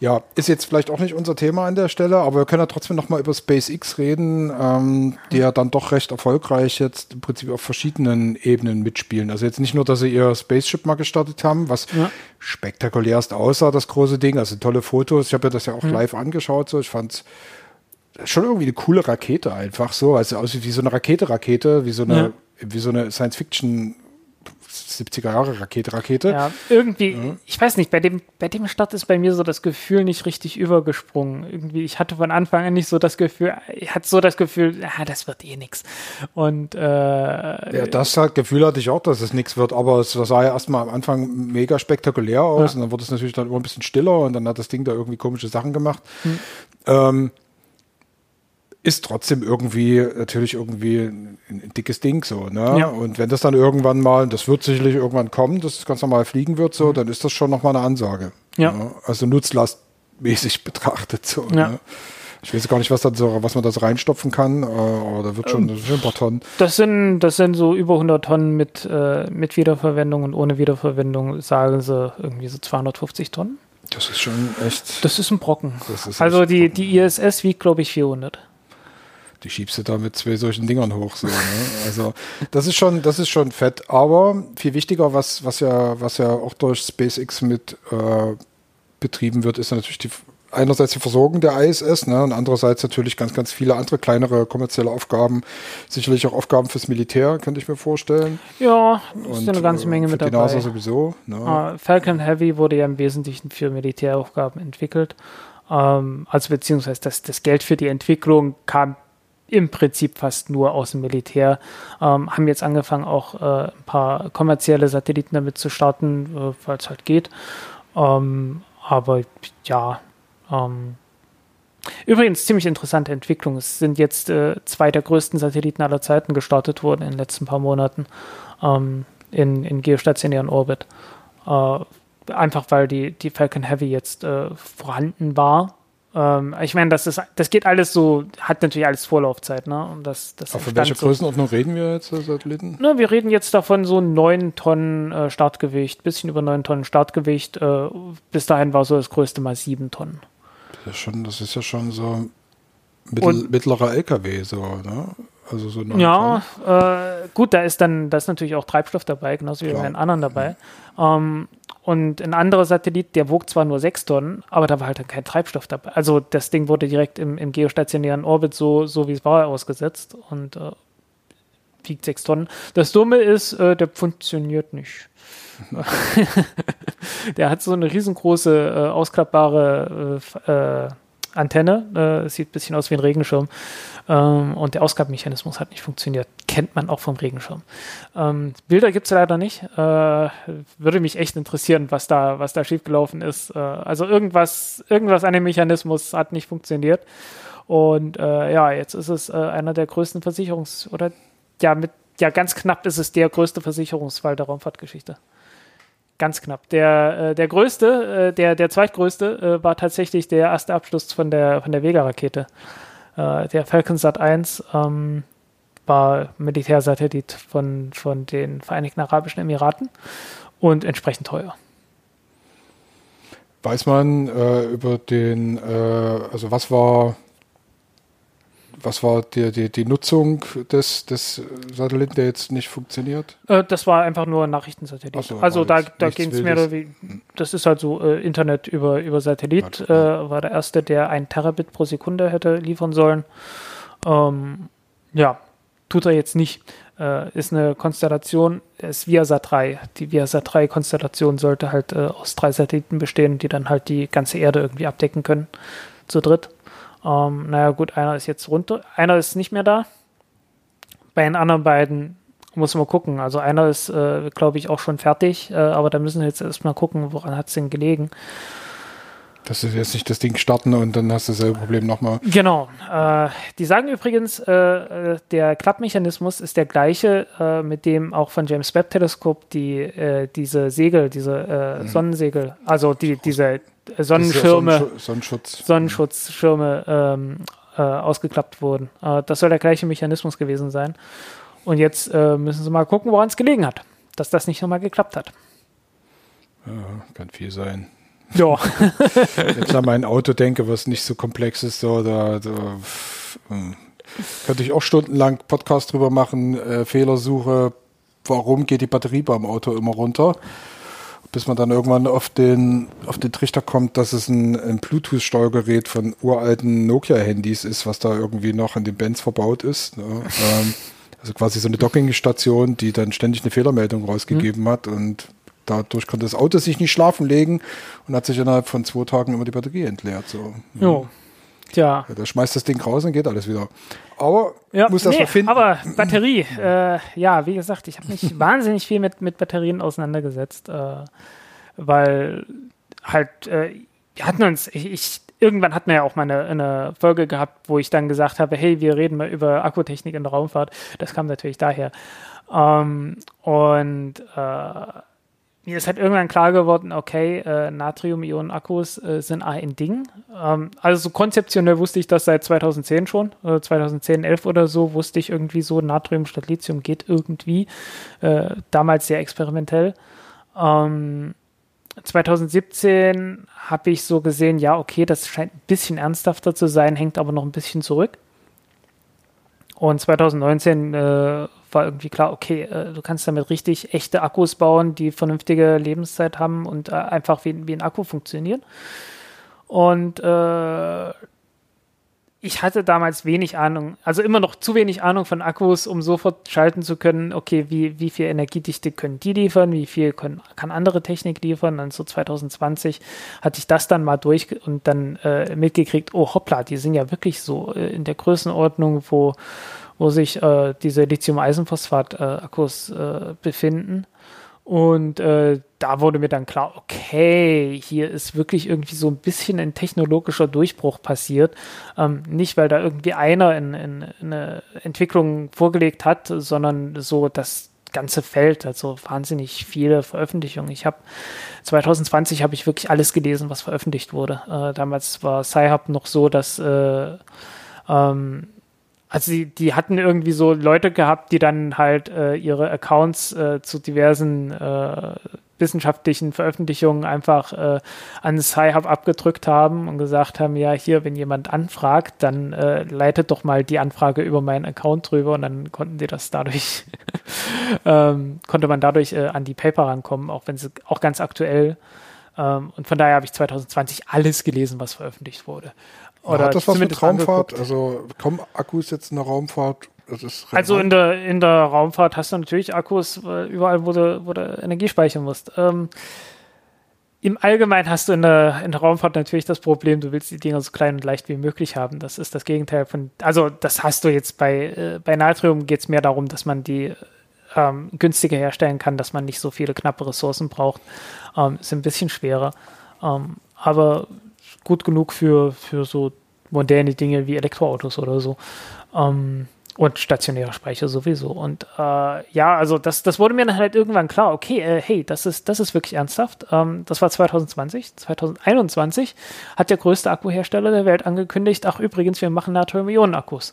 ja, ist jetzt vielleicht auch nicht unser Thema an der Stelle, aber wir können ja trotzdem nochmal über SpaceX reden, ähm, die ja dann doch recht erfolgreich jetzt im Prinzip auf verschiedenen Ebenen mitspielen. Also jetzt nicht nur, dass sie ihr Spaceship mal gestartet haben, was ja. spektakulärst aussah, das große Ding, also tolle Fotos. Ich habe ja das ja auch mhm. live angeschaut, so ich fand schon irgendwie eine coole Rakete einfach so, also aussieht wie so eine Rakete-Rakete, wie so eine, ja. wie so eine Science-Fiction 70er Jahre Rakete, Rakete. Ja, irgendwie, ja. ich weiß nicht, bei dem, bei dem Start ist bei mir so das Gefühl nicht richtig übergesprungen. Irgendwie, ich hatte von Anfang an nicht so das Gefühl, ich hatte so das Gefühl, ah, das wird eh nix. Und äh, ja, das halt, Gefühl hatte ich auch, dass es nichts wird, aber es sah ja erstmal am Anfang mega spektakulär aus ja. und dann wurde es natürlich dann immer ein bisschen stiller und dann hat das Ding da irgendwie komische Sachen gemacht. Hm. Ähm, ist trotzdem irgendwie natürlich irgendwie ein, ein dickes Ding so, ne? Ja. Und wenn das dann irgendwann mal, das wird sicherlich irgendwann kommen, dass es ganz normal fliegen wird, so, mhm. dann ist das schon nochmal eine Ansage. Ja. Ne? Also nutzlastmäßig (laughs) betrachtet so. Ja. Ne? Ich weiß gar nicht, was, so, was man da so reinstopfen kann, äh, aber da wird schon, ähm, ein paar Tonnen. Das sind, das sind so über 100 Tonnen mit, äh, mit Wiederverwendung und ohne Wiederverwendung, sagen sie irgendwie so 250 Tonnen. Das ist schon echt. Das ist ein Brocken. Ist also die, die ISS wiegt, glaube ich, 400 die schiebst du da mit zwei solchen Dingern hoch. So, ne? Also das ist schon, das ist schon fett. Aber viel wichtiger, was, was ja, was ja auch durch SpaceX mit äh, betrieben wird, ist natürlich die einerseits die Versorgung der ISS ne, und andererseits natürlich ganz, ganz viele andere kleinere kommerzielle Aufgaben, sicherlich auch Aufgaben fürs Militär, könnte ich mir vorstellen. Ja, ist und, eine ganze Menge äh, mit dabei. Die NASA sowieso. Ne. Uh, Falcon Heavy wurde ja im Wesentlichen für Militäraufgaben entwickelt. Ähm, also beziehungsweise das, das Geld für die Entwicklung kam im Prinzip fast nur aus dem Militär, ähm, haben jetzt angefangen, auch äh, ein paar kommerzielle Satelliten damit zu starten, äh, es halt geht. Ähm, aber ja, ähm, übrigens ziemlich interessante Entwicklung. Es sind jetzt äh, zwei der größten Satelliten aller Zeiten gestartet worden in den letzten paar Monaten ähm, in, in geostationären Orbit. Äh, einfach weil die, die Falcon Heavy jetzt äh, vorhanden war ähm, ich meine, das, ist, das geht alles so, hat natürlich alles Vorlaufzeit. Ne? Und das, das Auf welche so. Größenordnung reden wir jetzt, Satelliten? Ne, wir reden jetzt davon so 9 Tonnen äh, Startgewicht, bisschen über 9 Tonnen Startgewicht. Äh, bis dahin war so das größte mal 7 Tonnen. Das ist, schon, das ist ja schon so mittel, mittlerer LKW, so, ne? Also so ja, äh, gut, da ist dann, da ist natürlich auch Treibstoff dabei, genauso wie bei den anderen dabei. Mhm. Ähm, und ein anderer Satellit, der wog zwar nur sechs Tonnen, aber da war halt dann kein Treibstoff dabei. Also das Ding wurde direkt im, im geostationären Orbit so, so wie es war ausgesetzt und äh, wiegt sechs Tonnen. Das Dumme ist, äh, der funktioniert nicht. (laughs) der hat so eine riesengroße, äh, ausklappbare äh, äh Antenne. Äh, sieht ein bisschen aus wie ein Regenschirm. Ähm, und der Ausgabemechanismus hat nicht funktioniert. Kennt man auch vom Regenschirm. Ähm, Bilder gibt es leider nicht. Äh, würde mich echt interessieren, was da, was da schiefgelaufen ist. Äh, also irgendwas, irgendwas an dem Mechanismus hat nicht funktioniert. Und äh, ja, jetzt ist es äh, einer der größten Versicherungs- oder ja, mit, ja, ganz knapp ist es der größte Versicherungsfall der Raumfahrtgeschichte. Ganz knapp. Der, äh, der größte, äh, der, der zweitgrößte äh, war tatsächlich der erste Abschluss von der, von der Vega-Rakete. Äh, der Falcon Sat 1 ähm, war Militärsatellit von, von den Vereinigten Arabischen Emiraten und entsprechend teuer. Weiß man äh, über den, äh, also was war was war die, die, die Nutzung des, des Satelliten, der jetzt nicht funktioniert? Äh, das war einfach nur ein Nachrichtensatellit. So, also da, da ging es mehr wie, das ist halt so äh, Internet über, über Satellit, äh, war der erste, der ein Terabit pro Sekunde hätte liefern sollen. Ähm, ja, tut er jetzt nicht. Äh, ist eine Konstellation, ist Viasat 3. Die Viasat 3 Konstellation sollte halt äh, aus drei Satelliten bestehen, die dann halt die ganze Erde irgendwie abdecken können. Zu dritt. Ähm, naja, gut, einer ist jetzt runter, einer ist nicht mehr da. Bei den anderen beiden muss man gucken. Also einer ist, äh, glaube ich, auch schon fertig, äh, aber da müssen wir jetzt erstmal gucken, woran hat es denn gelegen. Dass sie jetzt nicht das Ding starten und dann hast du dasselbe Problem nochmal. Genau. Äh, die sagen übrigens, äh, äh, der Klappmechanismus ist der gleiche, äh, mit dem auch von James Webb Teleskop die, äh, diese Segel, diese mhm. Sonnensegel, also die, diese Sonnenschirme, Sonnenschutz. Sonnenschutzschirme ähm, äh, ausgeklappt wurden. Äh, das soll der gleiche Mechanismus gewesen sein. Und jetzt äh, müssen sie mal gucken, woran es gelegen hat, dass das nicht nochmal geklappt hat. Ja, kann viel sein. Ja. Wenn ich an mein Auto denke, was nicht so komplex ist, so, da, da hm. könnte ich auch stundenlang Podcast drüber machen, äh, Fehlersuche, warum geht die Batterie beim Auto immer runter? bis man dann irgendwann auf den, auf den Trichter kommt, dass es ein, ein Bluetooth-Steuergerät von uralten Nokia-Handys ist, was da irgendwie noch in den Bands verbaut ist. Ne? ähm, also quasi so eine Docking-Station, die dann ständig eine Fehlermeldung rausgegeben mhm. hat und dadurch konnte das Auto sich nicht schlafen legen und hat sich innerhalb von zwei Tagen immer die Batterie entleert. So. Jo. Tja. Ja, da schmeißt das Ding raus und geht alles wieder. Aber ja, muss das nee, mal finden. Aber Batterie, äh, ja, wie gesagt, ich habe mich (laughs) wahnsinnig viel mit, mit Batterien auseinandergesetzt, äh, weil halt, äh, wir hatten uns, ich, ich, irgendwann hatten wir ja auch mal eine, eine, Folge gehabt, wo ich dann gesagt habe, hey, wir reden mal über Akkutechnik in der Raumfahrt. Das kam natürlich daher. Ähm, und äh, mir ist halt irgendwann klar geworden, okay, äh, Natrium-Ionen-Akkus äh, sind ein Ding. Ähm, also so konzeptionell wusste ich das seit 2010 schon, äh, 2010, 11 oder so, wusste ich irgendwie so, Natrium statt Lithium geht irgendwie. Äh, damals sehr experimentell. Ähm, 2017 habe ich so gesehen, ja, okay, das scheint ein bisschen ernsthafter zu sein, hängt aber noch ein bisschen zurück. Und 2019 äh, war irgendwie klar, okay, äh, du kannst damit richtig echte Akkus bauen, die vernünftige Lebenszeit haben und äh, einfach wie, wie ein Akku funktionieren. Und äh, ich hatte damals wenig Ahnung, also immer noch zu wenig Ahnung von Akkus, um sofort schalten zu können, okay, wie, wie viel Energiedichte können die liefern, wie viel können, kann andere Technik liefern. Und so 2020 hatte ich das dann mal durch und dann äh, mitgekriegt, oh hoppla, die sind ja wirklich so äh, in der Größenordnung, wo wo sich äh, diese Lithium-Eisenphosphat-Akkus äh, befinden. Und äh, da wurde mir dann klar, okay, hier ist wirklich irgendwie so ein bisschen ein technologischer Durchbruch passiert. Ähm, nicht, weil da irgendwie einer in, in, in eine Entwicklung vorgelegt hat, sondern so das ganze Feld, also wahnsinnig viele Veröffentlichungen. Ich habe 2020 habe ich wirklich alles gelesen, was veröffentlicht wurde. Äh, damals war Sci-Hub noch so, dass äh, ähm, also die, die hatten irgendwie so Leute gehabt, die dann halt äh, ihre Accounts äh, zu diversen äh, wissenschaftlichen Veröffentlichungen einfach äh, an Sci-Hub abgedrückt haben und gesagt haben, ja, hier, wenn jemand anfragt, dann äh, leitet doch mal die Anfrage über meinen Account drüber und dann konnten die das dadurch, (laughs) ähm, konnte man dadurch äh, an die Paper rankommen, auch wenn sie auch ganz aktuell ähm, und von daher habe ich 2020 alles gelesen, was veröffentlicht wurde. Oder Hat das was mit Raumfahrt? Angeguckt. Also kommen Akkus jetzt in der Raumfahrt also in der, in der Raumfahrt hast du natürlich Akkus überall, wo du, wo du Energie speichern musst. Ähm, Im Allgemeinen hast du in der, in der Raumfahrt natürlich das Problem, du willst die Dinger so klein und leicht wie möglich haben. Das ist das Gegenteil von, also das hast du jetzt bei, äh, bei Natrium geht es mehr darum, dass man die ähm, günstiger herstellen kann, dass man nicht so viele knappe Ressourcen braucht. Ähm, ist ein bisschen schwerer. Ähm, aber gut genug für, für so moderne Dinge wie Elektroautos oder so. Ähm, und stationärer Speicher sowieso. Und äh, ja, also das, das wurde mir dann halt irgendwann klar, okay, äh, hey, das ist, das ist wirklich ernsthaft. Ähm, das war 2020. 2021 hat der größte Akkuhersteller der Welt angekündigt, ach übrigens, wir machen Natrium-Ionen-Akkus.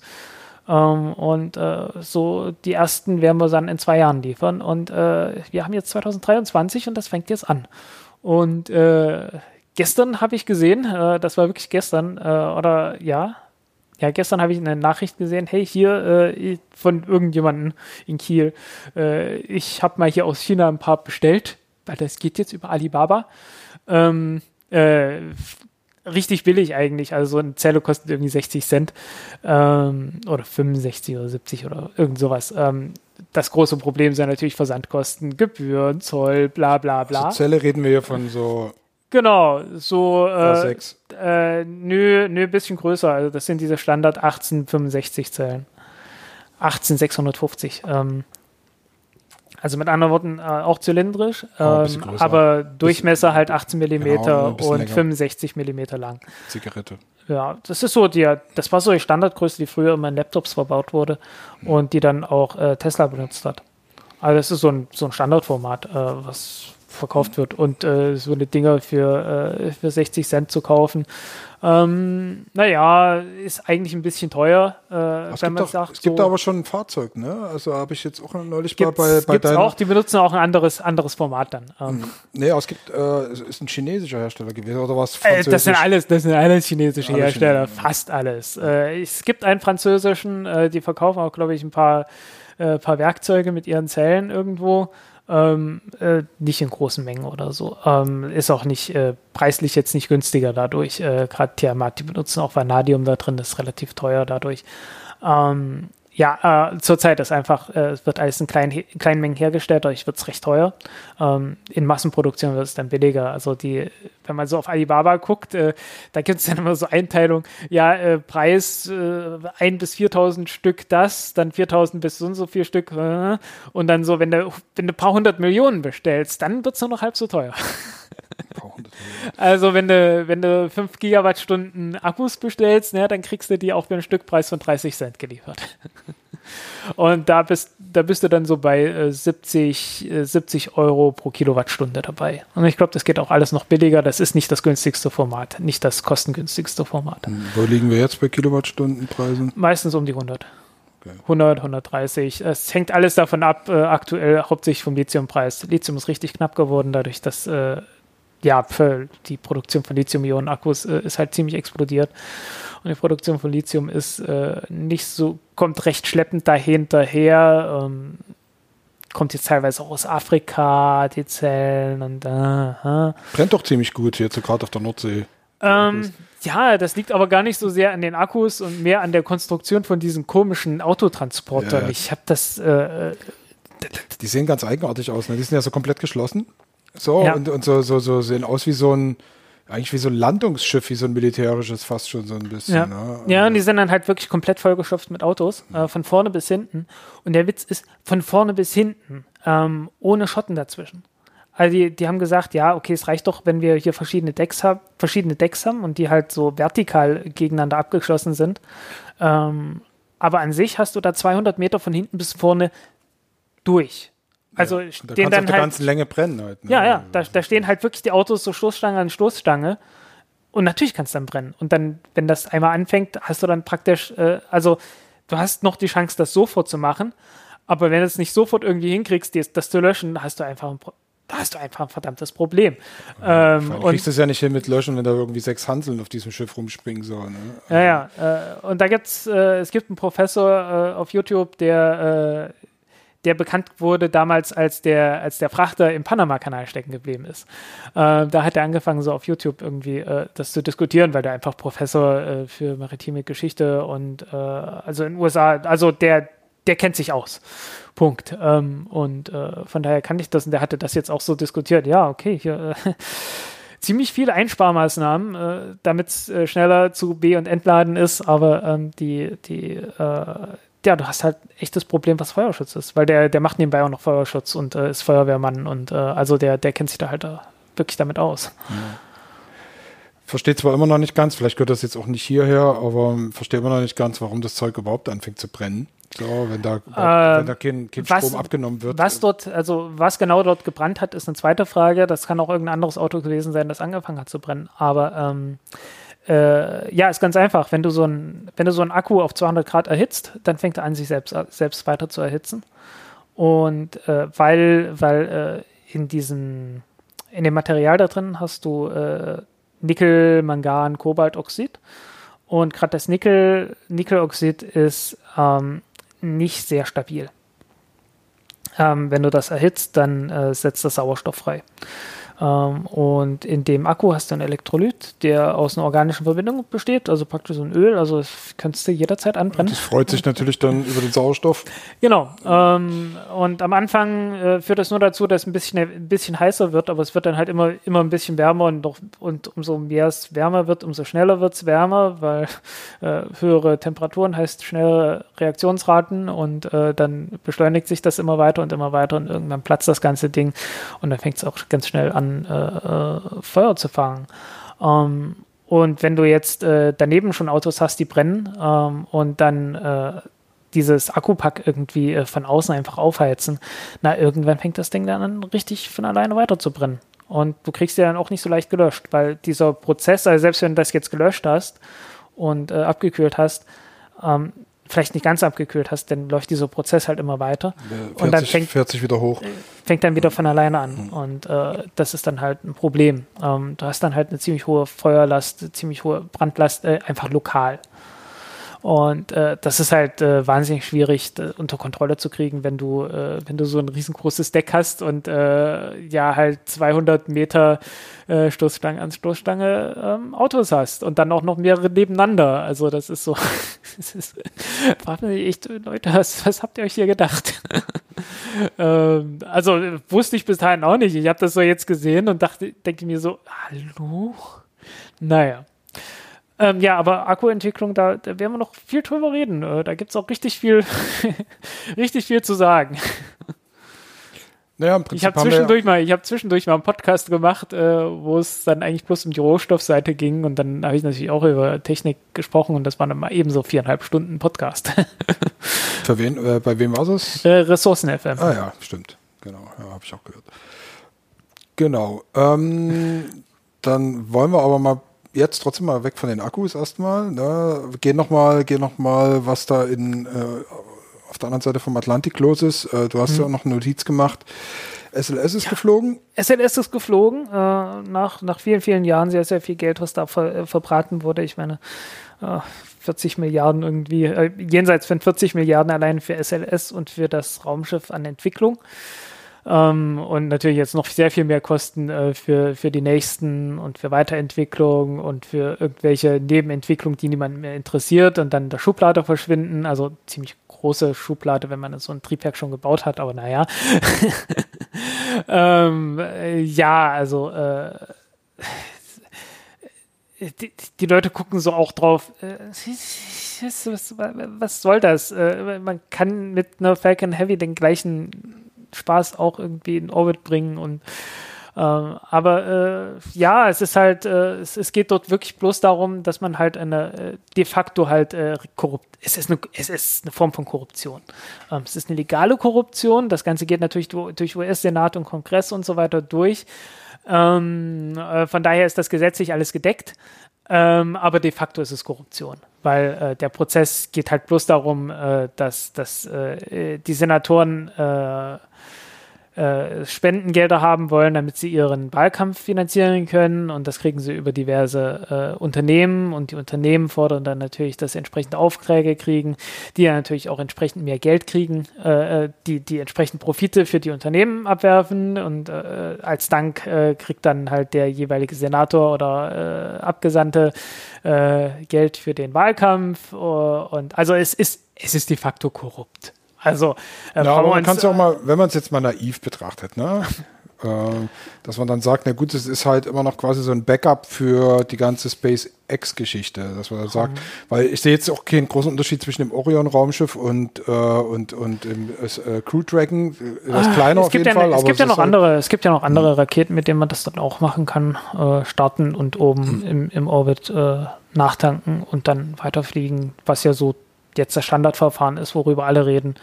Ähm, und äh, so die ersten werden wir dann in zwei Jahren liefern. Und äh, wir haben jetzt 2023 und das fängt jetzt an. Und äh, gestern habe ich gesehen, äh, das war wirklich gestern, oder ja, ja, gestern habe ich eine Nachricht gesehen, hey, hier äh, von irgendjemandem in Kiel, äh, ich habe mal hier aus China ein paar bestellt, weil das geht jetzt über Alibaba. Ähm, äh, richtig billig eigentlich, also so eine Zelle kostet irgendwie 60 Cent ähm, oder 65 oder 70 oder irgend sowas. Ähm, das große Problem sind natürlich Versandkosten, Gebühren, Zoll, bla bla bla. Also Zelle reden wir hier von so Genau, so äh, äh, nö, nö, bisschen größer. Also das sind diese Standard 1865 Zellen. 18650. Ähm, also mit anderen Worten äh, auch zylindrisch, ähm, aber Durchmesser halt 18 mm genau, und länger. 65 mm lang. Zigarette. Ja, das ist so die, das war so die Standardgröße, die früher immer in Laptops verbaut wurde mhm. und die dann auch äh, Tesla benutzt hat. Also das ist so ein, so ein Standardformat, äh, was verkauft wird und äh, so eine Dinger für, äh, für 60 Cent zu kaufen. Ähm, naja, ist eigentlich ein bisschen teuer, äh, wenn man sagt. Es gibt so, aber schon ein Fahrzeug, ne? Also habe ich jetzt auch neulich bei, bei, bei deiner, auch, die benutzen auch ein anderes, anderes Format dann. Ähm. Hm. Nee, aber es gibt, äh, es ist ein chinesischer Hersteller gewesen oder was? Äh, das sind alles, das sind alles chinesische alle Hersteller, Chinesen. fast alles. Äh, es gibt einen französischen, äh, die verkaufen auch, glaube ich, ein paar, äh, paar Werkzeuge mit ihren Zellen irgendwo. Ähm, äh, nicht in großen Mengen oder so. Ähm, ist auch nicht äh, preislich jetzt nicht günstiger dadurch. Äh, Gerade Tiamat, die benutzen auch Vanadium da drin, ist relativ teuer dadurch. Ähm, ja, äh, zurzeit ist einfach, äh, es wird alles in kleinen, kleinen Mengen hergestellt, dadurch wird es recht teuer. Ähm, in Massenproduktion wird es dann billiger. Also die, wenn man so auf Alibaba guckt, äh, da gibt es dann immer so Einteilung, ja, äh, Preis äh, 1 bis 4.000 Stück das, dann 4.000 bis so und so viel Stück äh, und dann so, wenn du, wenn du ein paar hundert Millionen bestellst, dann wird es nur noch halb so teuer. (laughs) Also wenn du, wenn du 5 Gigawattstunden Akkus bestellst, ne, dann kriegst du die auch für einen Stückpreis von 30 Cent geliefert. (laughs) Und da bist, da bist du dann so bei äh, 70, äh, 70 Euro pro Kilowattstunde dabei. Und ich glaube, das geht auch alles noch billiger. Das ist nicht das günstigste Format, nicht das kostengünstigste Format. Wo liegen wir jetzt bei Kilowattstundenpreisen? Meistens um die 100. 100, 130. Es hängt alles davon ab, äh, aktuell hauptsächlich vom Lithiumpreis. Lithium ist richtig knapp geworden, dadurch, dass äh, ja, für die Produktion von Lithium-Ionen-Akkus äh, ist halt ziemlich explodiert. Und die Produktion von Lithium ist äh, nicht so, kommt recht schleppend dahinterher. Ähm, kommt jetzt teilweise auch aus Afrika, die Zellen und äh, Brennt doch ziemlich gut jetzt, gerade auf der Nordsee. Ähm, ja, das liegt aber gar nicht so sehr an den Akkus und mehr an der Konstruktion von diesen komischen Autotransportern. Ja. Ich habe das. Äh, äh die sehen ganz eigenartig aus, ne? Die sind ja so komplett geschlossen. So, ja. und, und so, so, so sehen aus wie so ein, eigentlich wie so ein Landungsschiff, wie so ein militärisches, fast schon so ein bisschen. Ja, ne? ja und die sind dann halt wirklich komplett vollgestopft mit Autos, äh, von vorne bis hinten. Und der Witz ist, von vorne bis hinten, ähm, ohne Schotten dazwischen. Also die, die haben gesagt, ja, okay, es reicht doch, wenn wir hier verschiedene Decks haben, verschiedene Decks haben und die halt so vertikal gegeneinander abgeschlossen sind. Ähm, aber an sich hast du da 200 Meter von hinten bis vorne durch. Also ja, stehen da dann auf halt, der ganzen Länge brennen halt. Ne? Ja, ja, da, da stehen halt wirklich die Autos so Stoßstange an Stoßstange. Und natürlich kann es dann brennen. Und dann, wenn das einmal anfängt, hast du dann praktisch, äh, also du hast noch die Chance, das sofort zu machen. Aber wenn du es nicht sofort irgendwie hinkriegst, das, das zu löschen, hast du einfach ein, da hast du einfach ein verdammtes Problem. Ja, ähm, du kriegst es ja nicht hin mit Löschen, wenn da irgendwie sechs Hanseln auf diesem Schiff rumspringen sollen. Ne? Ja, ja. Äh, und da gibt's, äh, es gibt einen Professor äh, auf YouTube, der äh, der bekannt wurde damals, als der, als der Frachter im Panama-Kanal stecken geblieben ist. Äh, da hat er angefangen, so auf YouTube irgendwie äh, das zu diskutieren, weil der einfach Professor äh, für maritime Geschichte und äh, also in den USA, also der, der kennt sich aus. Punkt. Ähm, und äh, von daher kann ich das und der hatte das jetzt auch so diskutiert. Ja, okay, hier äh, (laughs) ziemlich viele Einsparmaßnahmen, äh, damit es äh, schneller zu B- und Entladen ist, aber ähm, die, die äh, ja, du hast halt echt das Problem, was Feuerschutz ist, weil der, der macht nebenbei auch noch Feuerschutz und äh, ist Feuerwehrmann und äh, also der, der kennt sich da halt äh, wirklich damit aus. Ja. Versteht zwar immer noch nicht ganz, vielleicht gehört das jetzt auch nicht hierher, aber versteht immer noch nicht ganz, warum das Zeug überhaupt anfängt zu brennen. So, wenn da, äh, wenn da kein, kein was, Strom abgenommen wird. Was dort, also was genau dort gebrannt hat, ist eine zweite Frage. Das kann auch irgendein anderes Auto gewesen sein, das angefangen hat zu brennen. Aber ähm, äh, ja, ist ganz einfach. Wenn du so ein, wenn du so einen Akku auf 200 Grad erhitzt, dann fängt er an, sich selbst, selbst weiter zu erhitzen. Und äh, weil, weil äh, in diesem, in dem Material da drin hast du äh, Nickel, Mangan, Kobaltoxid. Und gerade das Nickel, Nickeloxid ist ähm, nicht sehr stabil. Ähm, wenn du das erhitzt, dann äh, setzt das Sauerstoff frei. Ähm, und in dem Akku hast du einen Elektrolyt, der aus einer organischen Verbindung besteht, also praktisch so ein Öl, also das könntest du jederzeit anbrennen. Das freut sich natürlich dann über den Sauerstoff. Genau. Ähm, und am Anfang äh, führt das nur dazu, dass es ein bisschen, ein bisschen heißer wird, aber es wird dann halt immer, immer ein bisschen wärmer und, doch, und umso mehr es wärmer wird, umso schneller wird es wärmer, weil äh, höhere Temperaturen heißt schnellere Reaktionsraten und äh, dann beschleunigt sich das immer weiter und immer weiter und irgendwann platzt das ganze Ding und dann fängt es auch ganz schnell an äh, äh, Feuer zu fangen. Ähm, und wenn du jetzt äh, daneben schon Autos hast, die brennen ähm, und dann äh, dieses Akkupack irgendwie äh, von außen einfach aufheizen, na, irgendwann fängt das Ding dann an, richtig von alleine weiter zu brennen. Und du kriegst die dann auch nicht so leicht gelöscht, weil dieser Prozess, also selbst wenn du das jetzt gelöscht hast und äh, abgekühlt hast, ähm, vielleicht nicht ganz abgekühlt hast, dann läuft dieser Prozess halt immer weiter. 40, und dann fängt, 40 wieder hoch. Fängt dann wieder von alleine an. Mhm. Und äh, das ist dann halt ein Problem. Ähm, du hast dann halt eine ziemlich hohe Feuerlast, ziemlich hohe Brandlast, äh, einfach lokal. Und äh, das ist halt äh, wahnsinnig schwierig äh, unter Kontrolle zu kriegen, wenn du, äh, wenn du so ein riesengroßes Deck hast und äh, ja halt 200 Meter äh, Stoßstange an Stoßstange ähm, Autos hast und dann auch noch mehrere nebeneinander. Also das ist so, (laughs) das ist, mich echt, Leute, was, was habt ihr euch hier gedacht? (laughs) ähm, also wusste ich bis dahin auch nicht. Ich habe das so jetzt gesehen und dachte, denke mir so, hallo? Naja. Ähm, ja, aber Akkuentwicklung, da, da werden wir noch viel drüber reden. Äh, da gibt es auch richtig viel, (laughs) richtig viel zu sagen. Naja, im Prinzip ich habe zwischendurch, mal, ich hab zwischendurch mal einen Podcast gemacht, äh, wo es dann eigentlich bloß um die Rohstoffseite ging und dann habe ich natürlich auch über Technik gesprochen und das war dann mal ebenso viereinhalb Stunden Podcast. (laughs) Für wen, äh, bei wem war es? Äh, Ressourcen FM. Ah ja, stimmt. Genau, ja, habe ich auch gehört. Genau. Ähm, dann wollen wir aber mal jetzt trotzdem mal weg von den Akkus erstmal. Ne? Geh nochmal, geh noch mal, was da in, äh, auf der anderen Seite vom Atlantik los ist. Äh, du hast mhm. ja noch eine Notiz gemacht. SLS ist ja. geflogen? SLS ist geflogen, äh, nach, nach vielen, vielen Jahren sehr, sehr viel Geld, was da ver, äh, verbraten wurde. Ich meine, 40 äh, Milliarden irgendwie, äh, jenseits von 40 Milliarden allein für SLS und für das Raumschiff an Entwicklung. Ähm, und natürlich jetzt noch sehr viel mehr Kosten äh, für, für die nächsten und für Weiterentwicklung und für irgendwelche Nebenentwicklungen, die niemand mehr interessiert und dann der Schublade verschwinden. Also ziemlich große Schublade, wenn man so ein Triebwerk schon gebaut hat, aber naja. (laughs) ähm, äh, ja, also äh, die, die, Leute gucken so auch drauf, äh, was, was, soll das? Äh, man kann mit einer Falcon Heavy den gleichen Spaß auch irgendwie in Orbit bringen und äh, aber äh, ja, es ist halt, äh, es, es, geht dort wirklich bloß darum, dass man halt eine äh, de facto halt äh, korrupt, es ist eine, es ist eine Form von Korruption. Ähm, es ist eine legale Korruption. Das Ganze geht natürlich durch US-Senat und Kongress und so weiter durch. Ähm, äh, von daher ist das gesetzlich alles gedeckt. Ähm, aber de facto ist es Korruption, weil äh, der Prozess geht halt bloß darum, äh, dass, dass äh, die Senatoren äh, Spendengelder haben wollen, damit sie ihren Wahlkampf finanzieren können. Und das kriegen sie über diverse äh, Unternehmen. Und die Unternehmen fordern dann natürlich, dass sie entsprechende Aufträge kriegen, die ja natürlich auch entsprechend mehr Geld kriegen, äh, äh die, die entsprechend Profite für die Unternehmen abwerfen. Und äh, als Dank kriegt dann halt der jeweilige Senator oder Abgesandte Geld für den Wahlkampf. und also es ist, es ist de facto korrupt. Also, äh, ja, aber man kann es ja auch mal, wenn man es jetzt mal naiv betrachtet, ne? (laughs) äh, dass man dann sagt, na gut, es ist halt immer noch quasi so ein Backup für die ganze SpaceX-Geschichte, dass man dann sagt, weil ich sehe jetzt auch keinen großen Unterschied zwischen dem Orion-Raumschiff und, äh, und, und dem äh, Crew Dragon, das ah, kleiner auf jeden ja, Fall. Es gibt ja noch halt andere, es gibt ja noch andere Raketen, mit denen man das dann auch machen kann, äh, starten und oben mhm. im, im Orbit äh, nachtanken und dann weiterfliegen, was ja so jetzt das Standardverfahren ist, worüber alle reden.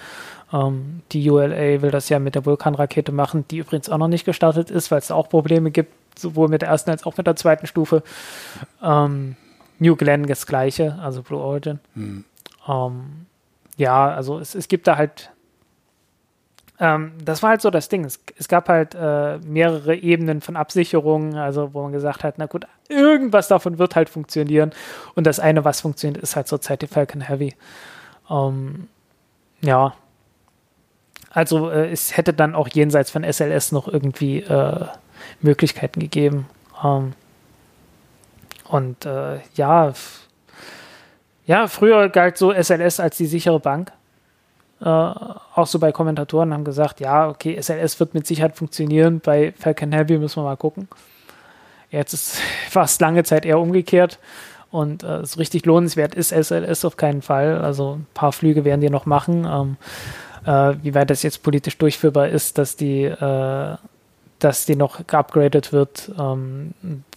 Ähm, die ULA will das ja mit der Vulkanrakete machen, die übrigens auch noch nicht gestartet ist, weil es auch Probleme gibt, sowohl mit der ersten als auch mit der zweiten Stufe. Ähm, New Glenn das gleiche, also Blue Origin. Hm. Ähm, ja, also es, es gibt da halt ähm, das war halt so das Ding. Es, es gab halt äh, mehrere Ebenen von Absicherungen, also wo man gesagt hat, na gut, irgendwas davon wird halt funktionieren. Und das eine, was funktioniert, ist halt zurzeit die Falcon Heavy. Ähm, ja. Also äh, es hätte dann auch jenseits von SLS noch irgendwie äh, Möglichkeiten gegeben. Ähm, und äh, ja, ja, früher galt so SLS als die sichere Bank äh, auch so bei Kommentatoren haben gesagt, ja, okay, SLS wird mit Sicherheit funktionieren, bei Falcon Heavy müssen wir mal gucken. Jetzt ist (laughs) fast lange Zeit eher umgekehrt und äh, so richtig lohnenswert ist SLS auf keinen Fall. Also ein paar Flüge werden die noch machen. Ähm, äh, wie weit das jetzt politisch durchführbar ist, dass die, äh, dass die noch geupgradet wird, ähm,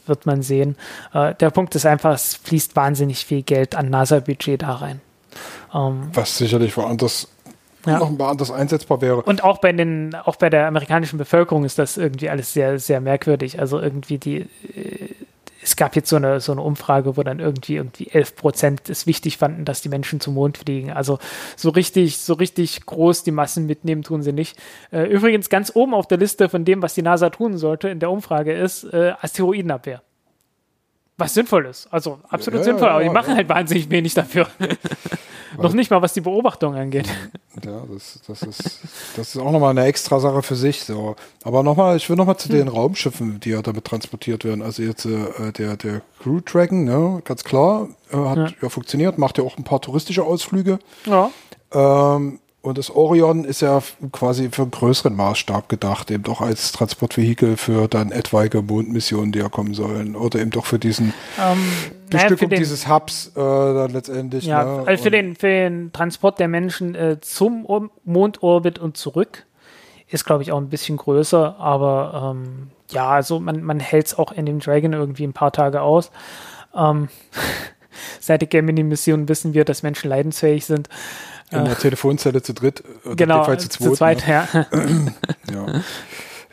wird man sehen. Äh, der Punkt ist einfach, es fließt wahnsinnig viel Geld an NASA-Budget da rein. Ähm, Was sicherlich woanders ja. noch anders einsetzbar wäre. Und auch bei den, auch bei der amerikanischen Bevölkerung ist das irgendwie alles sehr, sehr merkwürdig. Also irgendwie die, äh, es gab jetzt so eine, so eine Umfrage, wo dann irgendwie, irgendwie 11 Prozent es wichtig fanden, dass die Menschen zum Mond fliegen. Also so richtig, so richtig groß die Massen mitnehmen tun sie nicht. Äh, übrigens ganz oben auf der Liste von dem, was die NASA tun sollte in der Umfrage ist äh, Asteroidenabwehr. Was sinnvoll ist. Also absolut ja, sinnvoll, ja, aber die machen halt wahnsinnig wenig dafür. (laughs) Noch nicht mal, was die Beobachtung angeht. Ja, das, das, ist, das ist auch nochmal eine extra Sache für sich. So. Aber nochmal, ich will nochmal zu hm. den Raumschiffen, die ja damit transportiert werden. Also jetzt äh, der, der Crew Dragon, ne, ganz klar, äh, hat ja. ja. funktioniert, macht ja auch ein paar touristische Ausflüge. Ja. Ähm, und das Orion ist ja quasi für einen größeren Maßstab gedacht, eben doch als Transportvehikel für dann etwaige Mondmissionen, die ja kommen sollen. Oder eben doch für diesen ähm, Bestückung naja, dieses Hubs äh, dann letztendlich. Ja, ne? also für den, für den Transport der Menschen äh, zum Mondorbit und zurück ist, glaube ich, auch ein bisschen größer. Aber ähm, ja, also man, man hält es auch in dem Dragon irgendwie ein paar Tage aus. Ähm, (laughs) seit der Gemini-Mission wissen wir, dass Menschen leidensfähig sind. In der Telefonzelle zu dritt, oder genau, zu, zweit, zu zweit, ne? ja. (clears throat) ja.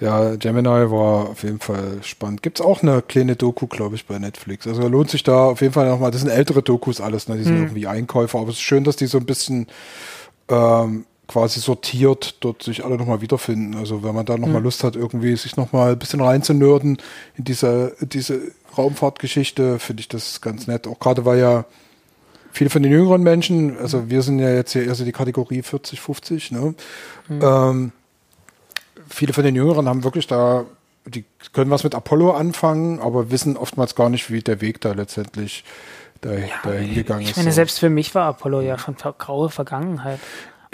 Ja, Gemini war auf jeden Fall spannend. Gibt es auch eine kleine Doku, glaube ich, bei Netflix. Also lohnt sich da auf jeden Fall nochmal. Das sind ältere Dokus alles, ne? Die sind hm. irgendwie Einkäufer, aber es ist schön, dass die so ein bisschen ähm, quasi sortiert dort sich alle nochmal wiederfinden. Also wenn man da nochmal hm. Lust hat, irgendwie sich nochmal ein bisschen reinzunörden in diese, diese Raumfahrtgeschichte, finde ich das ganz nett. Auch gerade weil ja viele von den jüngeren Menschen, also wir sind ja jetzt hier eher so die Kategorie 40, 50, ne? Mhm. Ähm, viele von den Jüngeren haben wirklich da, die können was mit Apollo anfangen, aber wissen oftmals gar nicht, wie der Weg da letztendlich da, ja, dahin gegangen ist. Ich meine, selbst für mich war Apollo ja schon graue Vergangenheit.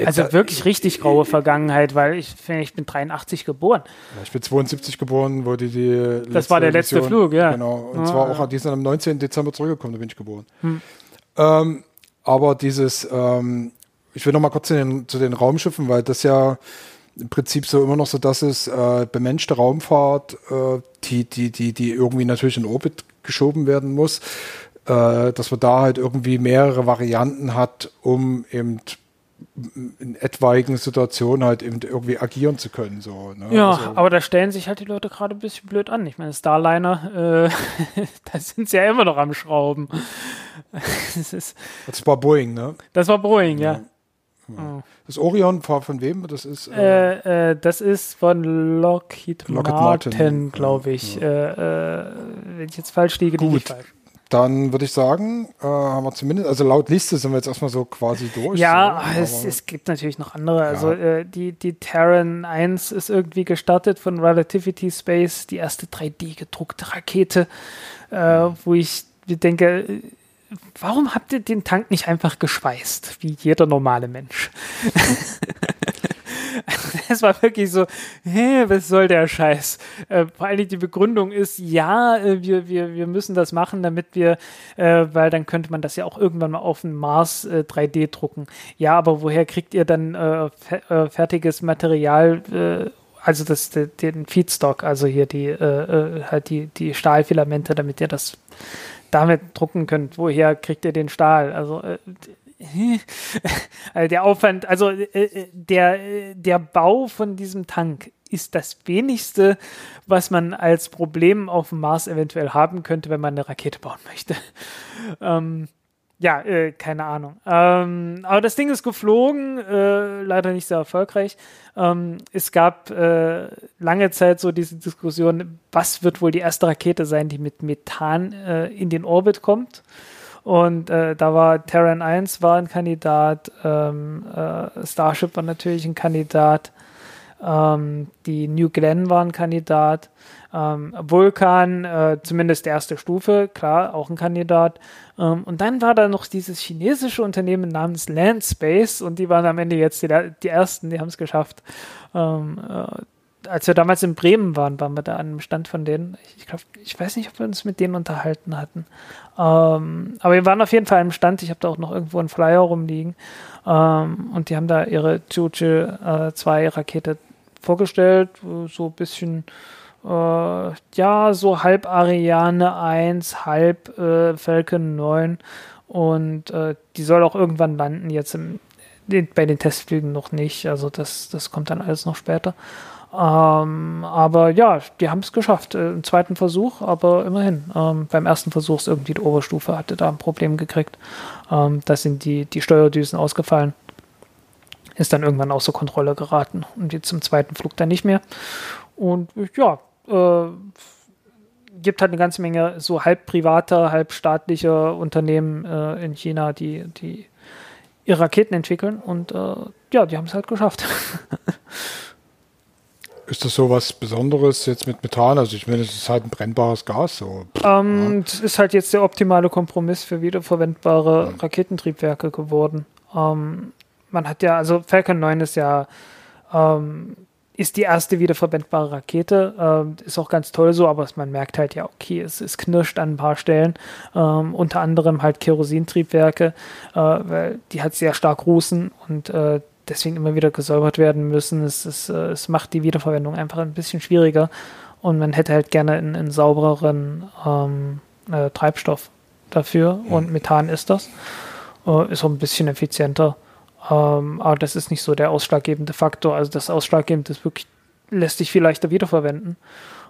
Also wirklich richtig graue Vergangenheit, weil ich, ich bin 83 geboren. ich bin 72 geboren, wo die, die Das war der letzte Mission, Flug, ja. Genau. Und ah, zwar auch, die sind am 19. Dezember zurückgekommen, da bin ich geboren. Hm. Ähm, aber dieses, ähm, ich will noch mal kurz zu den, zu den Raumschiffen, weil das ja im Prinzip so immer noch so das ist, äh, bemenschte Raumfahrt, äh, die, die, die, die irgendwie natürlich in Orbit geschoben werden muss, äh, dass man da halt irgendwie mehrere Varianten hat, um eben in etwaigen Situationen halt eben irgendwie agieren zu können. So, ne? Ja, also, aber da stellen sich halt die Leute gerade ein bisschen blöd an. Ich meine, Starliner, äh, (laughs) da sind sie ja immer noch am Schrauben. (laughs) das, ist, das war Boeing, ne? Das war Boeing, ja. ja. Ja. Das Orion war von wem? Das ist. Äh, äh, das ist von Lockheed, Lockheed Martin, Martin glaube ich. Ja. Äh, äh, wenn ich jetzt falsch liege, liege ich falsch. Dann würde ich sagen, äh, haben wir zumindest, also laut Liste sind wir jetzt erstmal so quasi durch. Ja, so, es, es, gibt natürlich noch andere. Ja. Also äh, die, die Terran 1 ist irgendwie gestartet von Relativity Space, die erste 3D gedruckte Rakete, äh, mhm. wo ich denke, warum habt ihr den Tank nicht einfach geschweißt, wie jeder normale Mensch? (laughs) (laughs) es war wirklich so, hä, was soll der Scheiß? Äh, vor allem die Begründung ist, ja, äh, wir, wir, wir müssen das machen, damit wir, äh, weil dann könnte man das ja auch irgendwann mal auf dem Mars 3D äh, drucken. Ja, aber woher kriegt ihr dann äh, äh, fertiges Material? also das, den Feedstock, also hier die, halt die, die Stahlfilamente, damit ihr das damit drucken könnt. Woher kriegt ihr den Stahl? Also (laughs) also der Aufwand, also äh, äh, der, der Bau von diesem Tank ist das wenigste, was man als Problem auf dem Mars eventuell haben könnte, wenn man eine Rakete bauen möchte. (laughs) Ähm, ja, äh, keine Ahnung. Ähm, aber das Ding ist geflogen, äh, leider nicht sehr erfolgreich. Ähm, es gab äh, lange Zeit so diese Diskussion, was wird wohl die erste Rakete sein, die mit Methan äh, in den Orbit kommt. Und äh, da war Terran 1 war ein Kandidat, ähm, äh, Starship war natürlich ein Kandidat, ähm, die New Glenn war ein Kandidat, ähm, Vulkan, äh, zumindest erste Stufe, klar, auch ein Kandidat. Ähm, und dann war da noch dieses chinesische Unternehmen namens Landspace und die waren am Ende jetzt die, die ersten, die haben es geschafft. Als wir damals in Bremen waren, waren wir da an einem Stand von denen. Ich glaube, ich weiß nicht, ob wir uns mit denen unterhalten hatten. Ähm, aber wir waren auf jeden Fall am Stand. Ich habe da auch noch irgendwo einen Flyer rumliegen. Ähm, und die haben da ihre Juche äh, 2 Rakete vorgestellt. So ein bisschen, äh, ja, so halb Ariane 1, halb äh, Falcon 9. Und äh, die soll auch irgendwann landen, jetzt im, bei den Testflügen noch nicht. Also das, das kommt dann alles noch später. Ähm, aber ja, die haben es geschafft. Äh, Im zweiten Versuch, aber immerhin. Ähm, beim ersten Versuch ist irgendwie die Oberstufe, hatte da ein Problem gekriegt. Ähm, da sind die, die Steuerdüsen ausgefallen. Ist dann irgendwann außer Kontrolle geraten. Und jetzt zum zweiten Flug dann nicht mehr. Und ja, äh, gibt halt eine ganze Menge so halb privater, halb staatlicher Unternehmen äh, in China, die, die ihre Raketen entwickeln. Und äh, ja, die haben es halt geschafft. (laughs) Ist das so was Besonderes jetzt mit Methan? Also ich meine, es ist halt ein brennbares Gas. So. Ähm, Es ist halt jetzt der optimale Kompromiss für wiederverwendbare mhm. Raketentriebwerke geworden. Ähm, man hat ja, also Falcon 9 ist ja ähm, ist die erste wiederverwendbare Rakete. Ähm, ist auch ganz toll so, aber man merkt halt ja, okay, es, es knirscht an ein paar Stellen. Ähm, unter anderem halt Kerosintriebwerke, äh, weil die hat sehr stark rußen und äh, deswegen immer wieder gesäubert werden müssen. Es, es, äh, es macht die Wiederverwendung einfach ein bisschen schwieriger und man hätte halt gerne einen, einen saubereren ähm, äh, Treibstoff dafür mhm. und Methan ist das. Äh, ist auch ein bisschen effizienter. Ähm, aber das ist nicht so der ausschlaggebende Faktor. Also das Ausschlaggebende ist wirklich, lässt sich viel leichter wiederverwenden.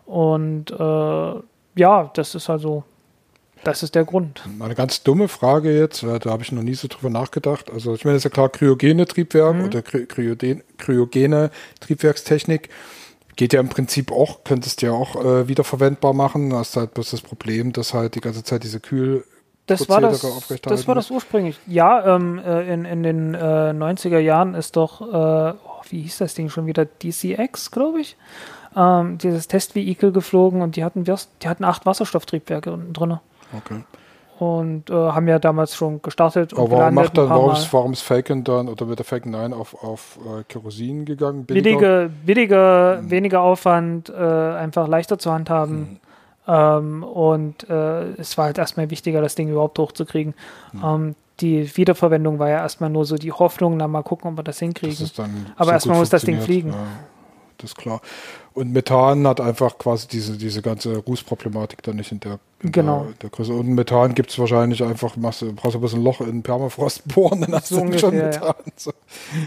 Und äh, ja, das ist also das ist der Grund. Eine ganz dumme Frage jetzt, da habe ich noch nie so drüber nachgedacht. Also ich meine, das ist ja klar, kryogene Triebwerk mhm. oder kryogene, kryogene Triebwerkstechnik geht ja im Prinzip auch, könntest du ja auch äh, wiederverwendbar machen. Du hast halt bloß das Problem, dass halt die ganze Zeit diese Kühl das war das, das war das ursprünglich. Ja, ähm, äh, in, in den äh, 90er Jahren ist doch, äh, oh, wie hieß das Ding schon wieder, DCX, glaube ich, ähm, dieses Testvehikel geflogen und die hatten, die hatten acht Wasserstofftriebwerke drin. Okay. Und äh, haben ja damals schon gestartet. Aber warum macht dann, warum ist, warum ist Falcon dann oder mit der Falcon 9 auf, auf äh, Kerosin gegangen? Billiger, billiger hm. weniger Aufwand, äh, einfach leichter zu handhaben. Hm. Ähm, und äh, es war halt erstmal wichtiger, das Ding überhaupt hochzukriegen. Hm. Ähm, die Wiederverwendung war ja erstmal nur so die Hoffnung, dann mal gucken, ob wir das hinkriegen. Das Aber so erstmal muss das Ding fliegen. Ja das ist klar. Und Methan hat einfach quasi diese, diese ganze Rußproblematik dann nicht in der, in genau. der, der Größe. Und Methan gibt es wahrscheinlich einfach, machst du, brauchst du ein bisschen Loch in Permafrost bohren, dann hast so du ungefähr, schon Methan. Ja. So.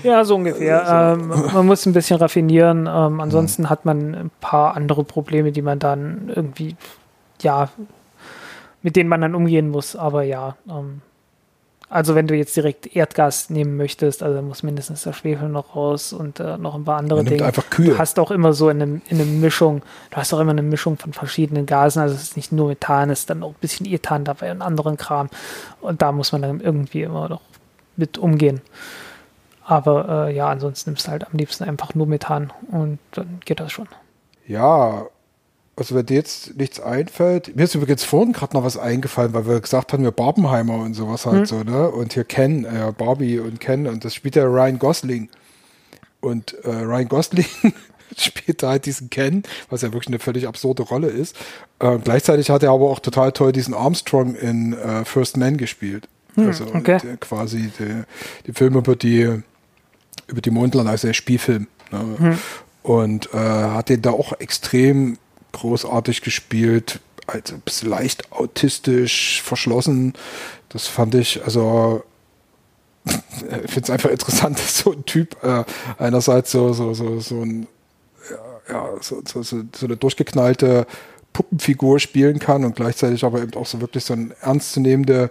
ja, so ungefähr. ähm, man muss ein bisschen raffinieren. Ähm, ansonsten mhm. hat man ein paar andere Probleme, die man dann irgendwie, ja, mit denen man dann umgehen muss. Aber ja, ähm, Also wenn du jetzt direkt Erdgas nehmen möchtest, also muss mindestens der Schwefel noch raus und äh, noch ein paar andere Dinge. einfach Kühe. Du hast auch immer so in einer Mischung, du hast auch immer eine Mischung von verschiedenen Gasen, also es ist nicht nur Methan, es ist dann auch ein bisschen Ethan dabei und anderen Kram. Und da muss man dann irgendwie immer noch mit umgehen. Aber äh, ja, ansonsten nimmst du halt am liebsten einfach nur Methan und dann geht das schon. Ja, also wenn dir jetzt nichts einfällt, mir ist übrigens vorhin gerade noch was eingefallen, weil wir gesagt haben, wir Barbenheimer und sowas halt Hm. so, ne? Und hier Ken, äh, Barbie und Ken und das spielt ja Ryan Gosling. Und äh, Ryan Gosling (laughs) spielt da halt diesen Ken, was ja wirklich eine völlig absurde Rolle ist. Äh, gleichzeitig hat er aber auch total toll diesen Armstrong in äh, First Man gespielt. also okay. der, quasi die, die Filme über die über die Mondland, also der Spielfilm. Ne? Und äh, hat den da auch extrem großartig gespielt, also ein bisschen leicht autistisch, verschlossen. Das fand ich, also (laughs) ich finde es einfach interessant, (laughs) dass so ein Typ äh, einerseits so, so, so, so ein ja, so, so, so, eine durchgeknallte Puppenfigur spielen kann und gleichzeitig aber eben auch so wirklich so eine ernstzunehmende,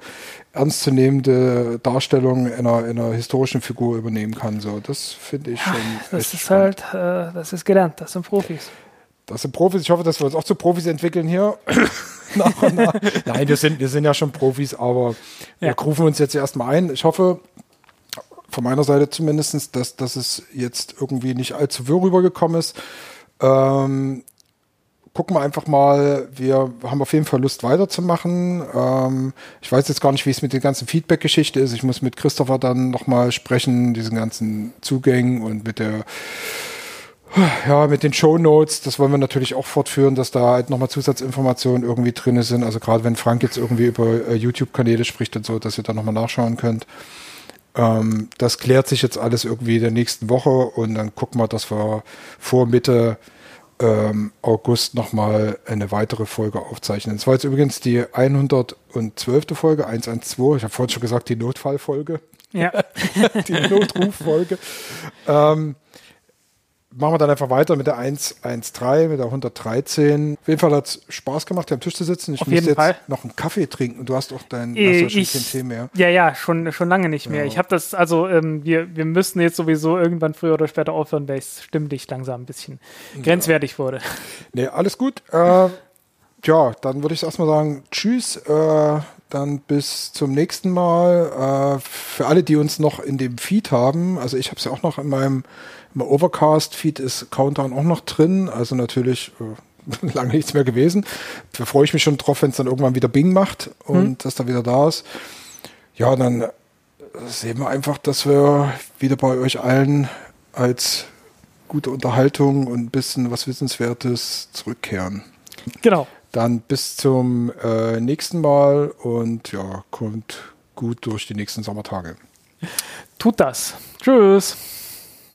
ernstzunehmende Darstellung einer, einer historischen Figur übernehmen kann. So, das finde ich schon. Das ist spannend. halt, äh, das ist gelernt, das sind Profis. Das sind Profis. Ich hoffe, dass wir uns auch zu Profis entwickeln hier. (coughs) nach und nach. Nein, wir sind, wir sind ja schon Profis, aber wir Ja. rufen uns jetzt erstmal ein. Ich hoffe, von meiner Seite zumindest, dass, dass es jetzt irgendwie nicht allzu wirr rübergekommen ist. Ähm, gucken wir einfach mal. Wir haben auf jeden Fall Lust weiterzumachen. Ähm, ich weiß jetzt gar nicht, wie es mit der ganzen Feedback-Geschichte ist. Ich muss mit Christopher dann nochmal sprechen, diesen ganzen Zugängen und mit der ja, mit den Show Notes, das wollen wir natürlich auch fortführen, dass da halt nochmal Zusatzinformationen irgendwie drin sind. Also gerade wenn Frank jetzt irgendwie über äh, YouTube-Kanäle spricht und so, dass ihr da nochmal nachschauen könnt. Ähm, das klärt sich jetzt alles irgendwie in der nächsten Woche und dann gucken wir, dass wir vor Mitte ähm, August nochmal eine weitere Folge aufzeichnen. Das war jetzt übrigens die 112. Folge, 112. Ich habe vorhin schon gesagt, die Notfallfolge Ja, (laughs) die Notruffolge. ähm, machen wir dann einfach weiter mit der 113, mit der 113. Auf jeden Fall hat es Spaß gemacht, hier am Tisch zu sitzen. Ich Auf muss jetzt Fall. noch einen Kaffee trinken. Du hast auch dein hast Äh, ja schon ich- Tee mehr. ja, ja, schon, schon lange nicht mehr. Ja. Ich habe das, also ähm, wir, wir müssten jetzt sowieso irgendwann früher oder später aufhören, weil es stimmlich langsam ein bisschen grenzwertig wurde. Nee, alles gut. Äh, ja, dann würde ich erstmal sagen, tschüss. Äh, dann bis zum nächsten Mal. Äh, für alle, die uns noch in dem Feed haben, also ich habe es ja auch noch in meinem, meinem Overcast-Feed ist Countdown auch noch drin. Also natürlich äh, (laughs) lange nichts mehr gewesen. Da freue ich mich schon drauf, wenn es dann irgendwann wieder Bing macht und dass da wieder da ist. Ja, dann äh, sehen wir einfach, dass wir wieder bei euch allen als gute Unterhaltung und ein bisschen was Wissenswertes zurückkehren. Genau. Dann bis zum äh, nächsten Mal und ja, kommt gut durch die nächsten Sommertage. Tut das. Tschüss.